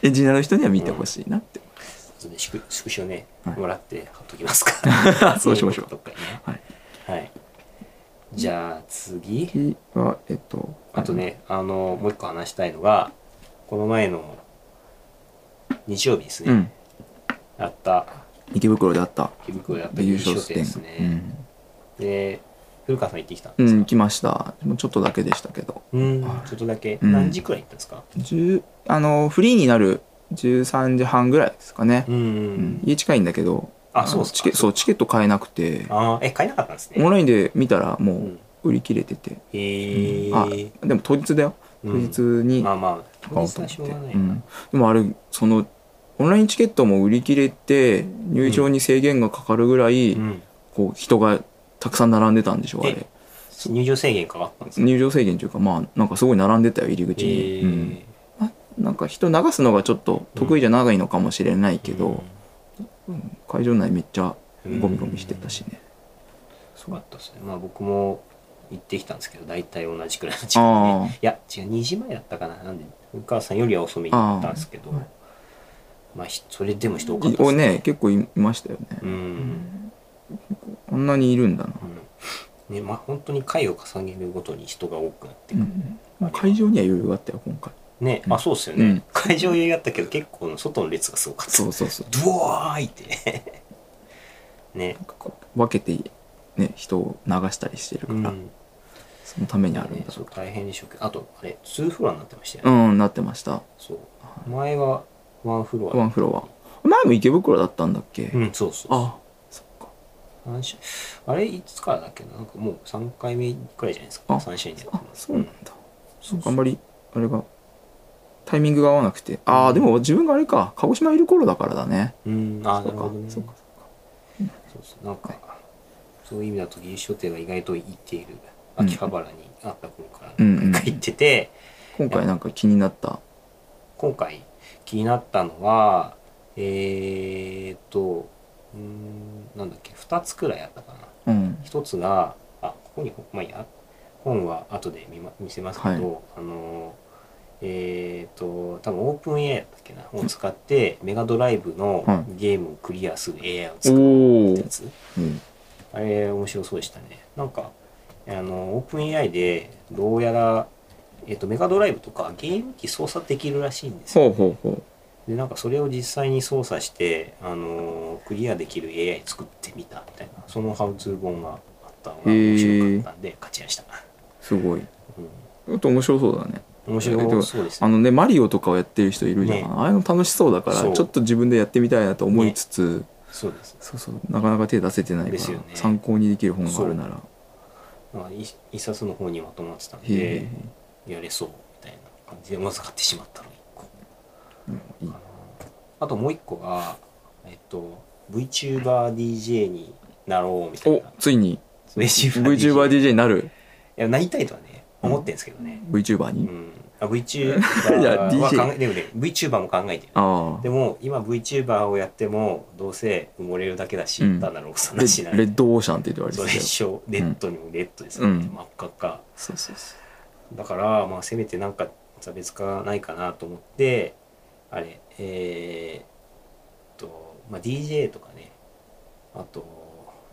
A: エンジニアの人には見てほしいなって、
B: 後でスクショね、
A: はい。
B: もらって貼っときますか
A: そうしましょう。
B: どっかにね。
A: はい。
B: はいじゃあ次。
A: 次はえっと
B: あとねあのもう一個話したいのがこの前の日曜日ですね、
A: うん。
B: あった。
A: 池袋であった。
B: 池袋であった
A: 優
B: 優
A: 勝店
B: 勝店ですね、で古川さん行ってきたん
A: うん、
B: ですか？
A: うん、来ました。もうちょっとだけでしたけど。
B: うんちょっとだけ、
A: うん。
B: 何時くらい行ったんですか
A: ？10あのフリーになる13時半ぐらいですかね、
B: うん、
A: うん。家近いんだけど
B: あそう
A: チケそうチケット買えなくて。
B: ああえ買えなかったんですね。
A: オンラインで見たらも
B: う
A: うん。売り切れてて、
B: へえ
A: あでも当日だよ。当
B: うん。
A: 日に
B: まあまあ当
A: 買おうと
B: 日はしょうがないな、
A: うん、でもあれそのオンラインチケットも売り切れて入場に制限がかかるぐらい、
B: うん。
A: こう人がたくさん並んでたんでしょあれ。
B: え入場制限かかったんですか？
A: 入場制限というかまあなんかすごい並んでたよ入り口に、
B: へ
A: うん。
B: え
A: なんか人流すのがちょっと得意じゃないのかもしれないけど、うん会場内めっちゃゴミゴミしてたしね、
B: すごかったですね。まあ僕も行ってきたんですけど大体同じくらいの時間に。ねいや違う2時前だったかな。なんでお母さんよりは遅めに行ったんですけど。まあひそれでも人多かった
A: お
B: です
A: ね。結構いましたよね、
B: うん、
A: こんなにいるんだな、
B: うん。ねまあ本当に回を重ねるごとに人が多くなってくる、
A: うん。会場には余裕があったよ今回
B: ね、
A: うん。
B: あそうっすよね、
A: うん。
B: 会場余裕あったけど結構外の列がすごかった。
A: そうそうそう。
B: ドワーイって。ね。
A: なんかこう分けてね人を流したりしてるから、
B: うん。
A: そのためにあるん
B: ね
A: だ。ろ
B: そう大変でしょうけど。あとあれ2フロアになってましたよ
A: う
B: ね、
A: うんなってました。
B: そう。前はワンフロア。
A: ワンフロア。前も池袋だったんだっけ、
B: うんそうそう
A: あそっか。
B: あれいつからだっけな？なんかもう3回目くらいじゃないですか？
A: あ
B: 3試合にやって
A: あそうなんだ、
B: そう
A: あんまりあれがタイミングが合わなくて。ああでも自分があれか。鹿児島いる頃だからだね。
B: うん。あな
A: そうか。
B: るほどね。
A: そうか。
B: そうそう。なんか、そういう意味だと技術書店が意外と行っている。秋葉原にあった頃から
A: うんうん
B: 何回行ってて、
A: 今回なんか気になった。
B: 今回気になったのはえー、っとうーんなんだっけ。2つくらいあったかな。
A: うん。
B: 一つがあここにまあいいや。本は後で見,、ま、見せますけど、
A: はい。
B: あのえー、と多分オープン AI だっけなを使ってメガドライブの
A: は
B: ゲームをクリアする AI を使うってやつ、
A: うん。
B: あれ面白そうでしたね。なんかあのオープン AI でどうやら、えっとメガドライブとかゲーム機操作できるらしいんですよ。
A: ほうほうほ
B: でなんかそれを実際に操作して、あのクリアできる AI 作ってみたみたいなそのハウツー本があったのが面白かったんで勝ちました、
A: うすごい。
B: うん。
A: ちょっと面白そうだね
B: 面白そうです
A: あのねマリオとかをやってる人いるじゃん、
B: ね。
A: ああいうの楽しそうだからちょっと自分でやってみたいなと思いつつ、
B: そうです。
A: そうそう。なかなか手出せてないから、
B: ですよね。
A: 参考にできる本があるなら。
B: まあ一一冊の方にまとまってたんでやれそうみたいな感じでまず買ってしまったの一個。
A: いい。
B: あともう一個がえっと VTuberDJ になろうみたい
A: お
B: な
A: ついに。
B: VTuberDJ
A: になる？
B: いやなりたいとはね思ってんですけどね。
A: VTuber に、
B: うん、あ VTuber
A: いや
B: は
A: DJ
B: 考えでもね VTuber も考えてる。
A: ああ。
B: でも今 VTuber をやってもどうせ埋もれるだけだし、
A: うん。
B: 単なるおさ
A: レ
B: なしな
A: レッドオーシャンって言われて
B: そう
A: たよ
B: でしょレッドにもレッドですね、
A: うん。
B: 真っ赤っか。
A: そうそうそう。
B: だからまあせめてなんか差別化ないかなと思ってあれえー、っと、まあ、DJ とかね。あと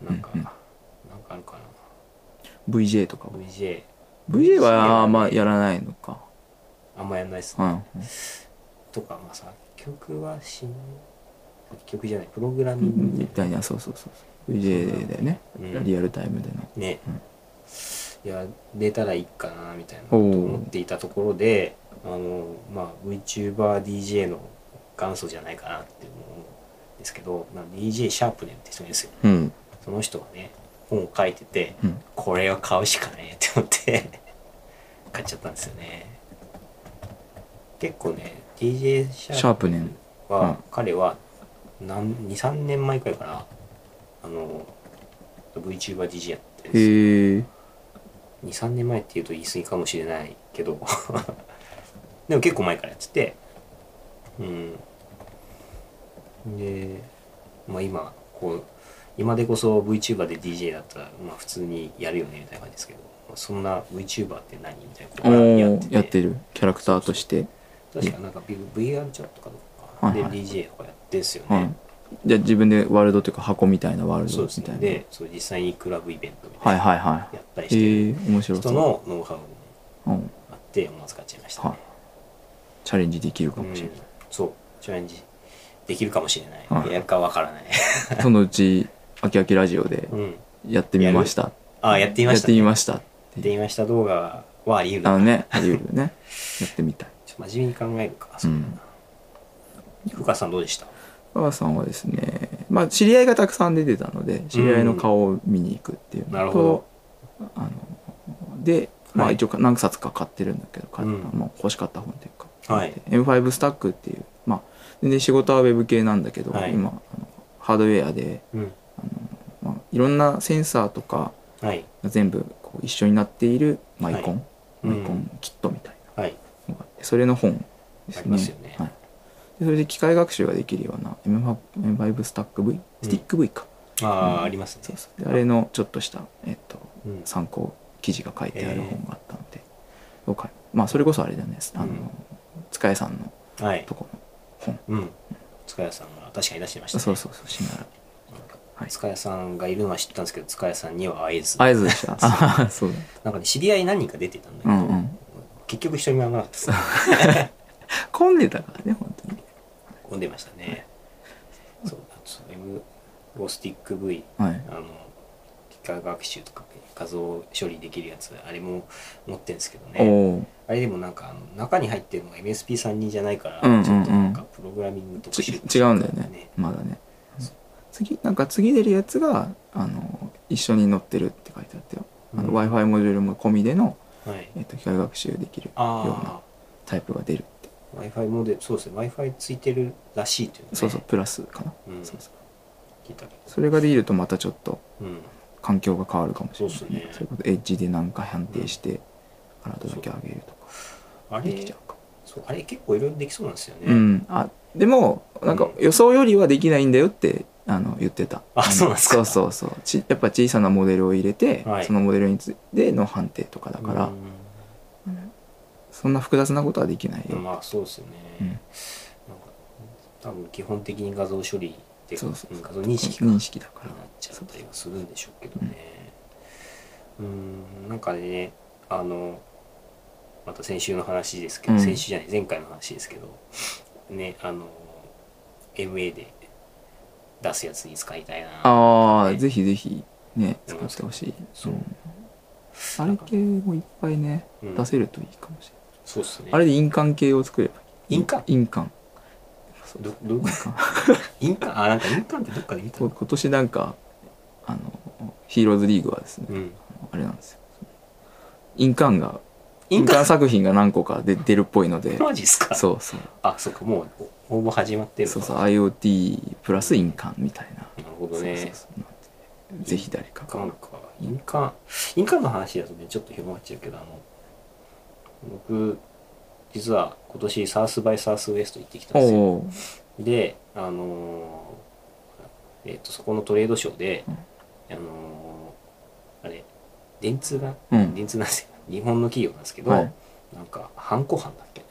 B: なんか、
A: うんうん。
B: なんかあるか
A: VJ とか
B: な VJ
A: VJ はあんまやらないのか。
B: あんまやんないっすね、
A: うん。
B: とか、まあ、作曲はしない作曲じゃない。プログラミング。
A: みたいな。そうそうそうそう。VJ でね。
B: うん。
A: リアルタイムでの。
B: ね、いや出たらいいかなみたいなと
A: ー
B: 思っていたところであの、まあ、VTuberDJ の元祖じゃないかなって思うんですけど、まあ、DJ シャープネンって人ですよ。
A: うん。
B: その人がね本を書いてて、
A: うん。
B: これを買うしかねえって思って 買っちゃったんですよね。結構ね DJ シャープ
A: シャープネン
B: は、
A: うん。
B: 彼は23年前くらいからあの VTuberDJ やってるんですよ。
A: へえ
B: 23年前っていうと言い過ぎかもしれないけど。でも結構前からやってて。うん。で、まあ、今こう今でこそ VTuber で DJ だったら、まあ、普通にやるよねみたいな感じですけど、まあそんな VTuber って何？みたいなことやってて。
A: ーやってるキャラクターとして。
B: 確かなんか VR チャットかどうか、で DJ とかやってんすよね、
A: はい。じゃあ自分でワールドというか箱みたいなワールドみたいな。
B: ねでそう実際にクラブイベントみた
A: はいい
B: な
A: はい。は
B: やったり
A: い
B: してる
A: へえ面白そう。
B: 人のノウハウも
A: うん。
B: あって思わず買っちゃいましたね、
A: はい。チャレンジできるかもしれ
B: うん。そう。チャレンジできるかもしれない、
A: はい。
B: やるかわからない、
A: ない。そのうち「あきあきラジオ」で
B: うん、
A: やってみました。
B: あやってみました、
A: やってみました
B: やってみました動画はあり得る。
A: あのねあり得るね。やってみたい。
B: ちょっと真面目に考えるか。そうだな、ふかさんどうでした？
A: お母さんはですねまあ知り合いがたくさん出てたので知り合いの顔を見に行くっていうのと、
B: なるほど。
A: あのでま
B: はい。
A: あ一応か何冊か買ってるんだけど、買っ
B: うん。
A: もう欲しかった本というか、
B: はい。
A: M5 スタックっていうまあ全然仕事はウェブ系なんだけど、
B: はい。
A: 今あのハードウェアで
B: うん
A: まあ、いろんなセンサーとか全部こう一緒になっているマイコン、
B: はい。
A: マイコンキットみたい
B: はい。
A: なのがあってそれの本ですね。
B: ね。
A: はい、でそれで機械学習ができるような M5, M5 スタック V スティック V か、
B: ああ、ありますね。
A: そうそう。であれのちょっとした、えっと、
B: うん。
A: 参考記事が書いてある本があったので、そうかまあそれこそあれだね。あの、
B: うん
A: 塚谷さんの
B: はい。
A: とこの本。
B: うん。塚谷さんが確かに出してましたね。
A: そうそうそうしなら。はい
B: 塚谷さんがいるのは知ったんですけど塚谷さんには会えず。
A: 合図でした。あそう。だ
B: なんかね知り合い何人か出てたんだけど、
A: うんうん。
B: 結局一人も会わなかったです。
A: 混んでたからね本当に。
B: 混んでましたね。そうあと M ゴスティック V
A: はい。
B: あの機械学習とか画像処理できるやつあれも持ってるんですけど
A: お
B: ね。
A: お
B: あれでもなんかあの中に入ってるのが MSP32 じゃないから、
A: うんうんうん。
B: ちょっとなんかプログラミング特
A: ち
B: 殊
A: 違うんだよね。まだね次なんか次出るやつがあの一緒に載ってるって書いてあったよ、あの
B: うん。
A: w i f i モジュールも込みでの、
B: はい。
A: えっと機械学習できるような
B: あ
A: タイプが出るって。
B: あ w i f i モデルそうですね。w i f i ついてるらしいというね。
A: そうそうプラスかな、
B: うん。
A: そうそう。
B: 聞いたけ
A: それができるとまたちょっと環境が変わるかもしれない、
B: そうっすね。
A: それこそエッジでなんか判定してアラートだけ上げるとか。
B: あれ
A: できちゃうか。
B: そうあれ結構いろいろできそうなんですよね、
A: うん。あでもなんか予想よりはできないんだよってあの言ってた。
B: あ
A: の
B: そうですか。
A: そうそうそう。ちやっぱ小さなモデルを入れて、
B: はい。
A: そのモデルについての判定とかだから、そんな複雑なことはできないよ、
B: うんまあそうですよね、
A: うん。
B: なんか多分基本的に画像処理って
A: そうそう。そ
B: ん画像認識か
A: 認識だから。
B: になっちゃったりはするんでしょうけどね。うんなんかねあのまた先週の話ですけど、
A: うん。
B: 先週じゃない前回の話ですけどねあの MA で出すやつに使いたいな。
A: ああ、
B: ね
A: ぜひぜひね使
B: うん。
A: ってほしい、
B: そう、
A: ん。あれ系もいっぱいね、
B: うん。
A: 出せるといいかもしれ
B: そうっすね。
A: ないあれで印鑑系を作ればいい。
B: 印鑑？
A: 印鑑。
B: どどういうこと？印鑑。あなんか印鑑ってどっかで見た
A: こ今年なんかあのヒーローズリーグはですね、
B: うん。
A: あれなんですよ。印鑑が
B: 印鑑？
A: 作品が何個かで出るっぽいので。
B: マジっすか？
A: そうそう。
B: あそうかもうお応募始まってる
A: そうそう IoT プラス印鑑みたいな。
B: なるほどね。
A: そうそうそう。なんでぜひ誰か。
B: 印鑑か。印鑑印鑑の話だとねちょっと広がっちゃうけどあの僕実は今年サウスバイサウスウエスト行ってきたんですよ。であのーえっ、とそこのトレードショーで、あのーあれ電通が、
A: うん。
B: 電通なんですよ。日本の企業なんですけど、
A: はい。
B: なんかハンコ班だっけな。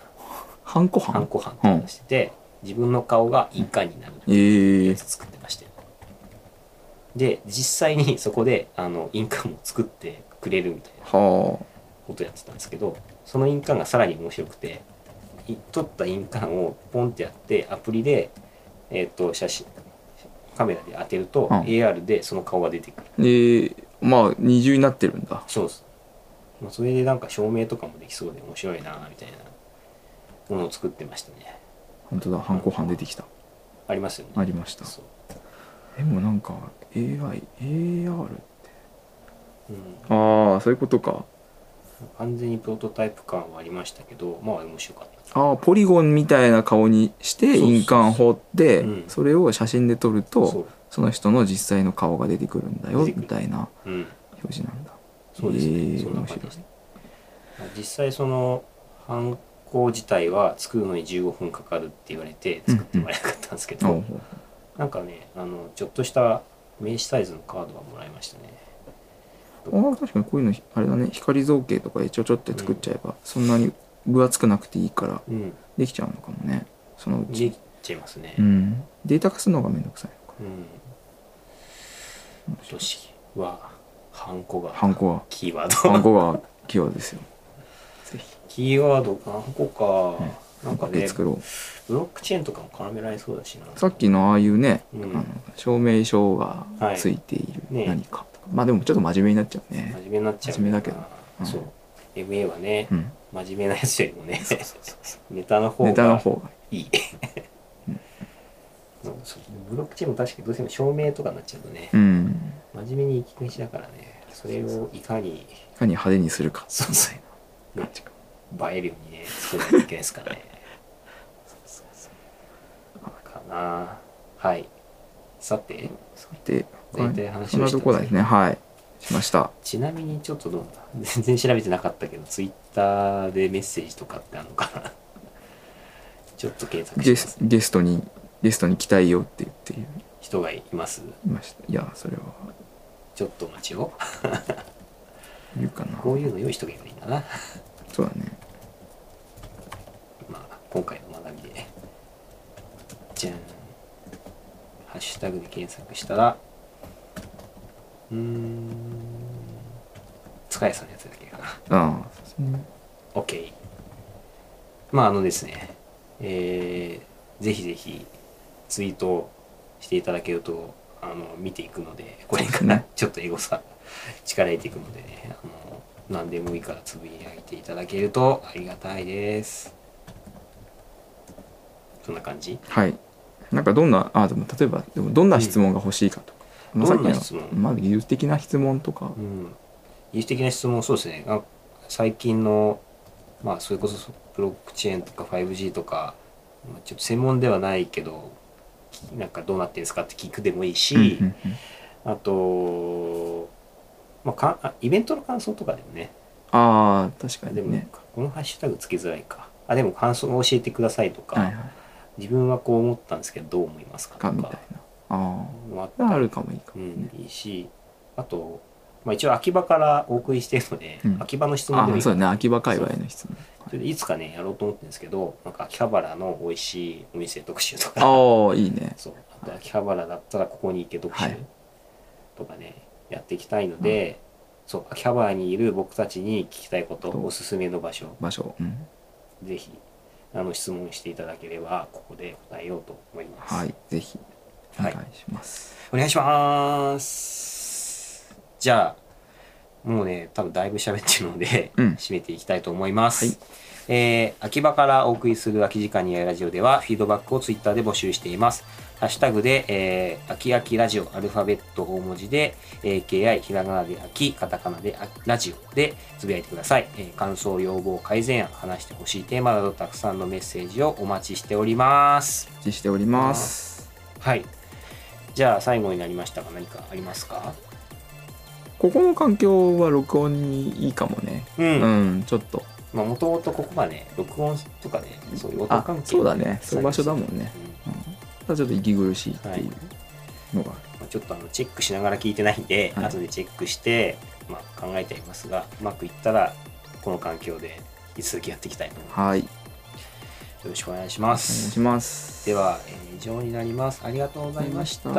A: ハンコハン？
B: ハンコ班って話してて、自分の顔が印鑑になる。
A: ええ
B: やつ作ってまして。で実際に そこであの印鑑も作ってくれるみたいな
A: は
B: ことやってたんですけどその印鑑がさらに面白くてい撮った印鑑をポンってやってアプリで、えっと写真カメラで当てると、
A: うん。
B: AR でその顔が出てくる。
A: でまあ二重になってるんだ。
B: そうです、まあ、それでなんか照明とかもできそうで面白いなみたいなものを作ってましたね
A: 本当だ反抗犯出てきた。
B: ありますよね。
A: ありました。
B: そう、
A: でもなんか AIAR
B: うん、
A: ああそういうことか。
B: 完全にプロトタイプ感はありましたけどまあ面白かった。
A: ああポリゴンみたいな顔にして
B: そうそうそう。
A: 印鑑彫って
B: うん。
A: それを写真で撮ると
B: そ
A: の人の実際の顔が出てくるんだよ
B: 出てくる。
A: みたいな
B: うん。
A: 表示なんだ。
B: そうですね、
A: えー
B: そんな感じですね。実際その犯行自体は作るのに15分かかるって言われて作ってもらえなかったんですけど、
A: おう
B: なんかねあのちょっとした名刺サイズのカードはもらいましたね。
A: ああ確かにこういうのあれだね。光造形とかでちょちょって作っちゃえばそんなに分厚くなくていいから
B: うん。
A: できちゃうのかもね。そのう
B: で
A: ち
B: きちゃいますね。
A: うん。データ化するのがめんどくさいのか
B: うん。都市はハンコが
A: ハンコは。
B: キーワー
A: ハン
B: ド
A: コがキーワードですよ
B: キーワードハンコか、なんかね
A: で作ろう。
B: ブロックチェーンとかも絡められそうだしな。
A: さっきのああいうね、
B: うん。
A: あの証明書がついている
B: はい。ね。
A: 何かとか、まあでもちょっと真面目になっちゃうね。
B: 真面目になっちゃう。
A: 真面目だけど。うん
B: そう。MA はね、
A: うん。
B: 真面目なやつよりもねネタの方が
A: ネタの方が
B: いい。ブロックチェーンも確かにどうしても証明とかになっちゃうとね、
A: うん。
B: 真面目に行きがちだからねそれをいかに
A: いかに派手にするか。
B: そうそう 映えるようにね作らないといけないですからねかな。はい。さて
A: さて
B: 全体話を
A: そんなとこですね。はい。しました。
B: ちなみにちょっとどうだ。全然調べてなかったけどツイッターでメッセージとかってあるのかな。ちょっと検索し
A: ゲスゲストにゲストに来たいよって言ってい
B: 人がいます？
A: ました。いやそれは。
B: ちょっとお待ちを。
A: いるかな。
B: こういうの良い人がいるといいんだな
A: そうだね。
B: まあ今回の学びでじゃん。ハッシュタグで検索したらうーん塚谷さんのやつだけかな。
A: ああそうですね。
B: OK まああのですねえーぜひぜひツイートしていただけるとあの見ていくのでこれからちょっとエゴさ力入れていくのでねあの何でもいいからつぶやいていただけるとありがたいです。そんな感じ？
A: はい。なんかどんなあでも例えばでもどんな質問が欲しいかとか、まあさっき
B: どんな質問？
A: のまあ技術的な質問とか。
B: うん。技術的な質問そうですね。あ最近のまあそれこそブロックチェーンとか 5G とかまあちょっと専門ではないけどなんかどうなってるんですかって聞くでもいいし、
A: うんうんうん。
B: あと、まあ、かあイベントの感想とかでもね。
A: ああ確か
B: でも、
A: にね
B: このハッシュタグつけづらいか。あでも感想を教えてくださいとか、
A: はいはい。
B: 自分はこう思ったんですけどどう思いますかとか。
A: かみたいな。あ
B: もあ
A: ああるかもいいか
B: う
A: もね、
B: ん、いいし。あと、まあ、一応秋葉からお送りしてるので、
A: うん。
B: 秋葉の質問
A: あ
B: でもい
A: そうだね。秋葉界隈の質問。
B: それでいつかねやろうと思ってるんですけどなんか秋葉原の美味しいお店特集とか。
A: ああいいね。
B: そう。あと秋葉原だったらここに行け特集
A: はい。
B: とかね、やっていきたいので、そう秋葉原にいる僕たちに聞きたいことおすすめの場所。
A: 場所。うん。
B: ぜひあの質問していただければここで答えようと思います。
A: はいぜひお
B: はい。
A: 願いします、
B: お願いします。じゃあ、もうね、多分だいぶ喋ってるので、
A: うん。
B: 締めていきたいと思います。
A: はい。
B: えー秋葉からお送りする空き時間にやるラジオでは、フィードバックをツイッターで募集しています。ハッシュタグで、えー、秋秋ラジオ、アルファベット大文字で、AKI、ひらがなで秋、カタカナであラジオでつぶやいてください。えー感想、要望、改善案、話してほしいテーマなどたくさんのメッセージをお待ちしております。
A: お待ちしております
B: はい。じゃあ最後になりましたが何かありますか？
A: ここの環境は録音にいいかもね
B: う。
A: うんん、ちょっと
B: まあもともとここがね、録音とかね、そういう音
A: あ
B: 関係
A: そうだねそういう場所だもんね
B: うん
A: ただちょっと息苦しいっていうのがある、
B: まあ、ちょっとあのチェックしながら聞いてないんで、
A: はい。
B: 後でチェックして、まあ、考えてありますが、うまくいったらこの環境で引き続きやっていきたいと思います。
A: はい。お
B: よろしくお願いしま
A: 願い
B: す。
A: します。
B: では、えー以上になります。
A: ありがとうございました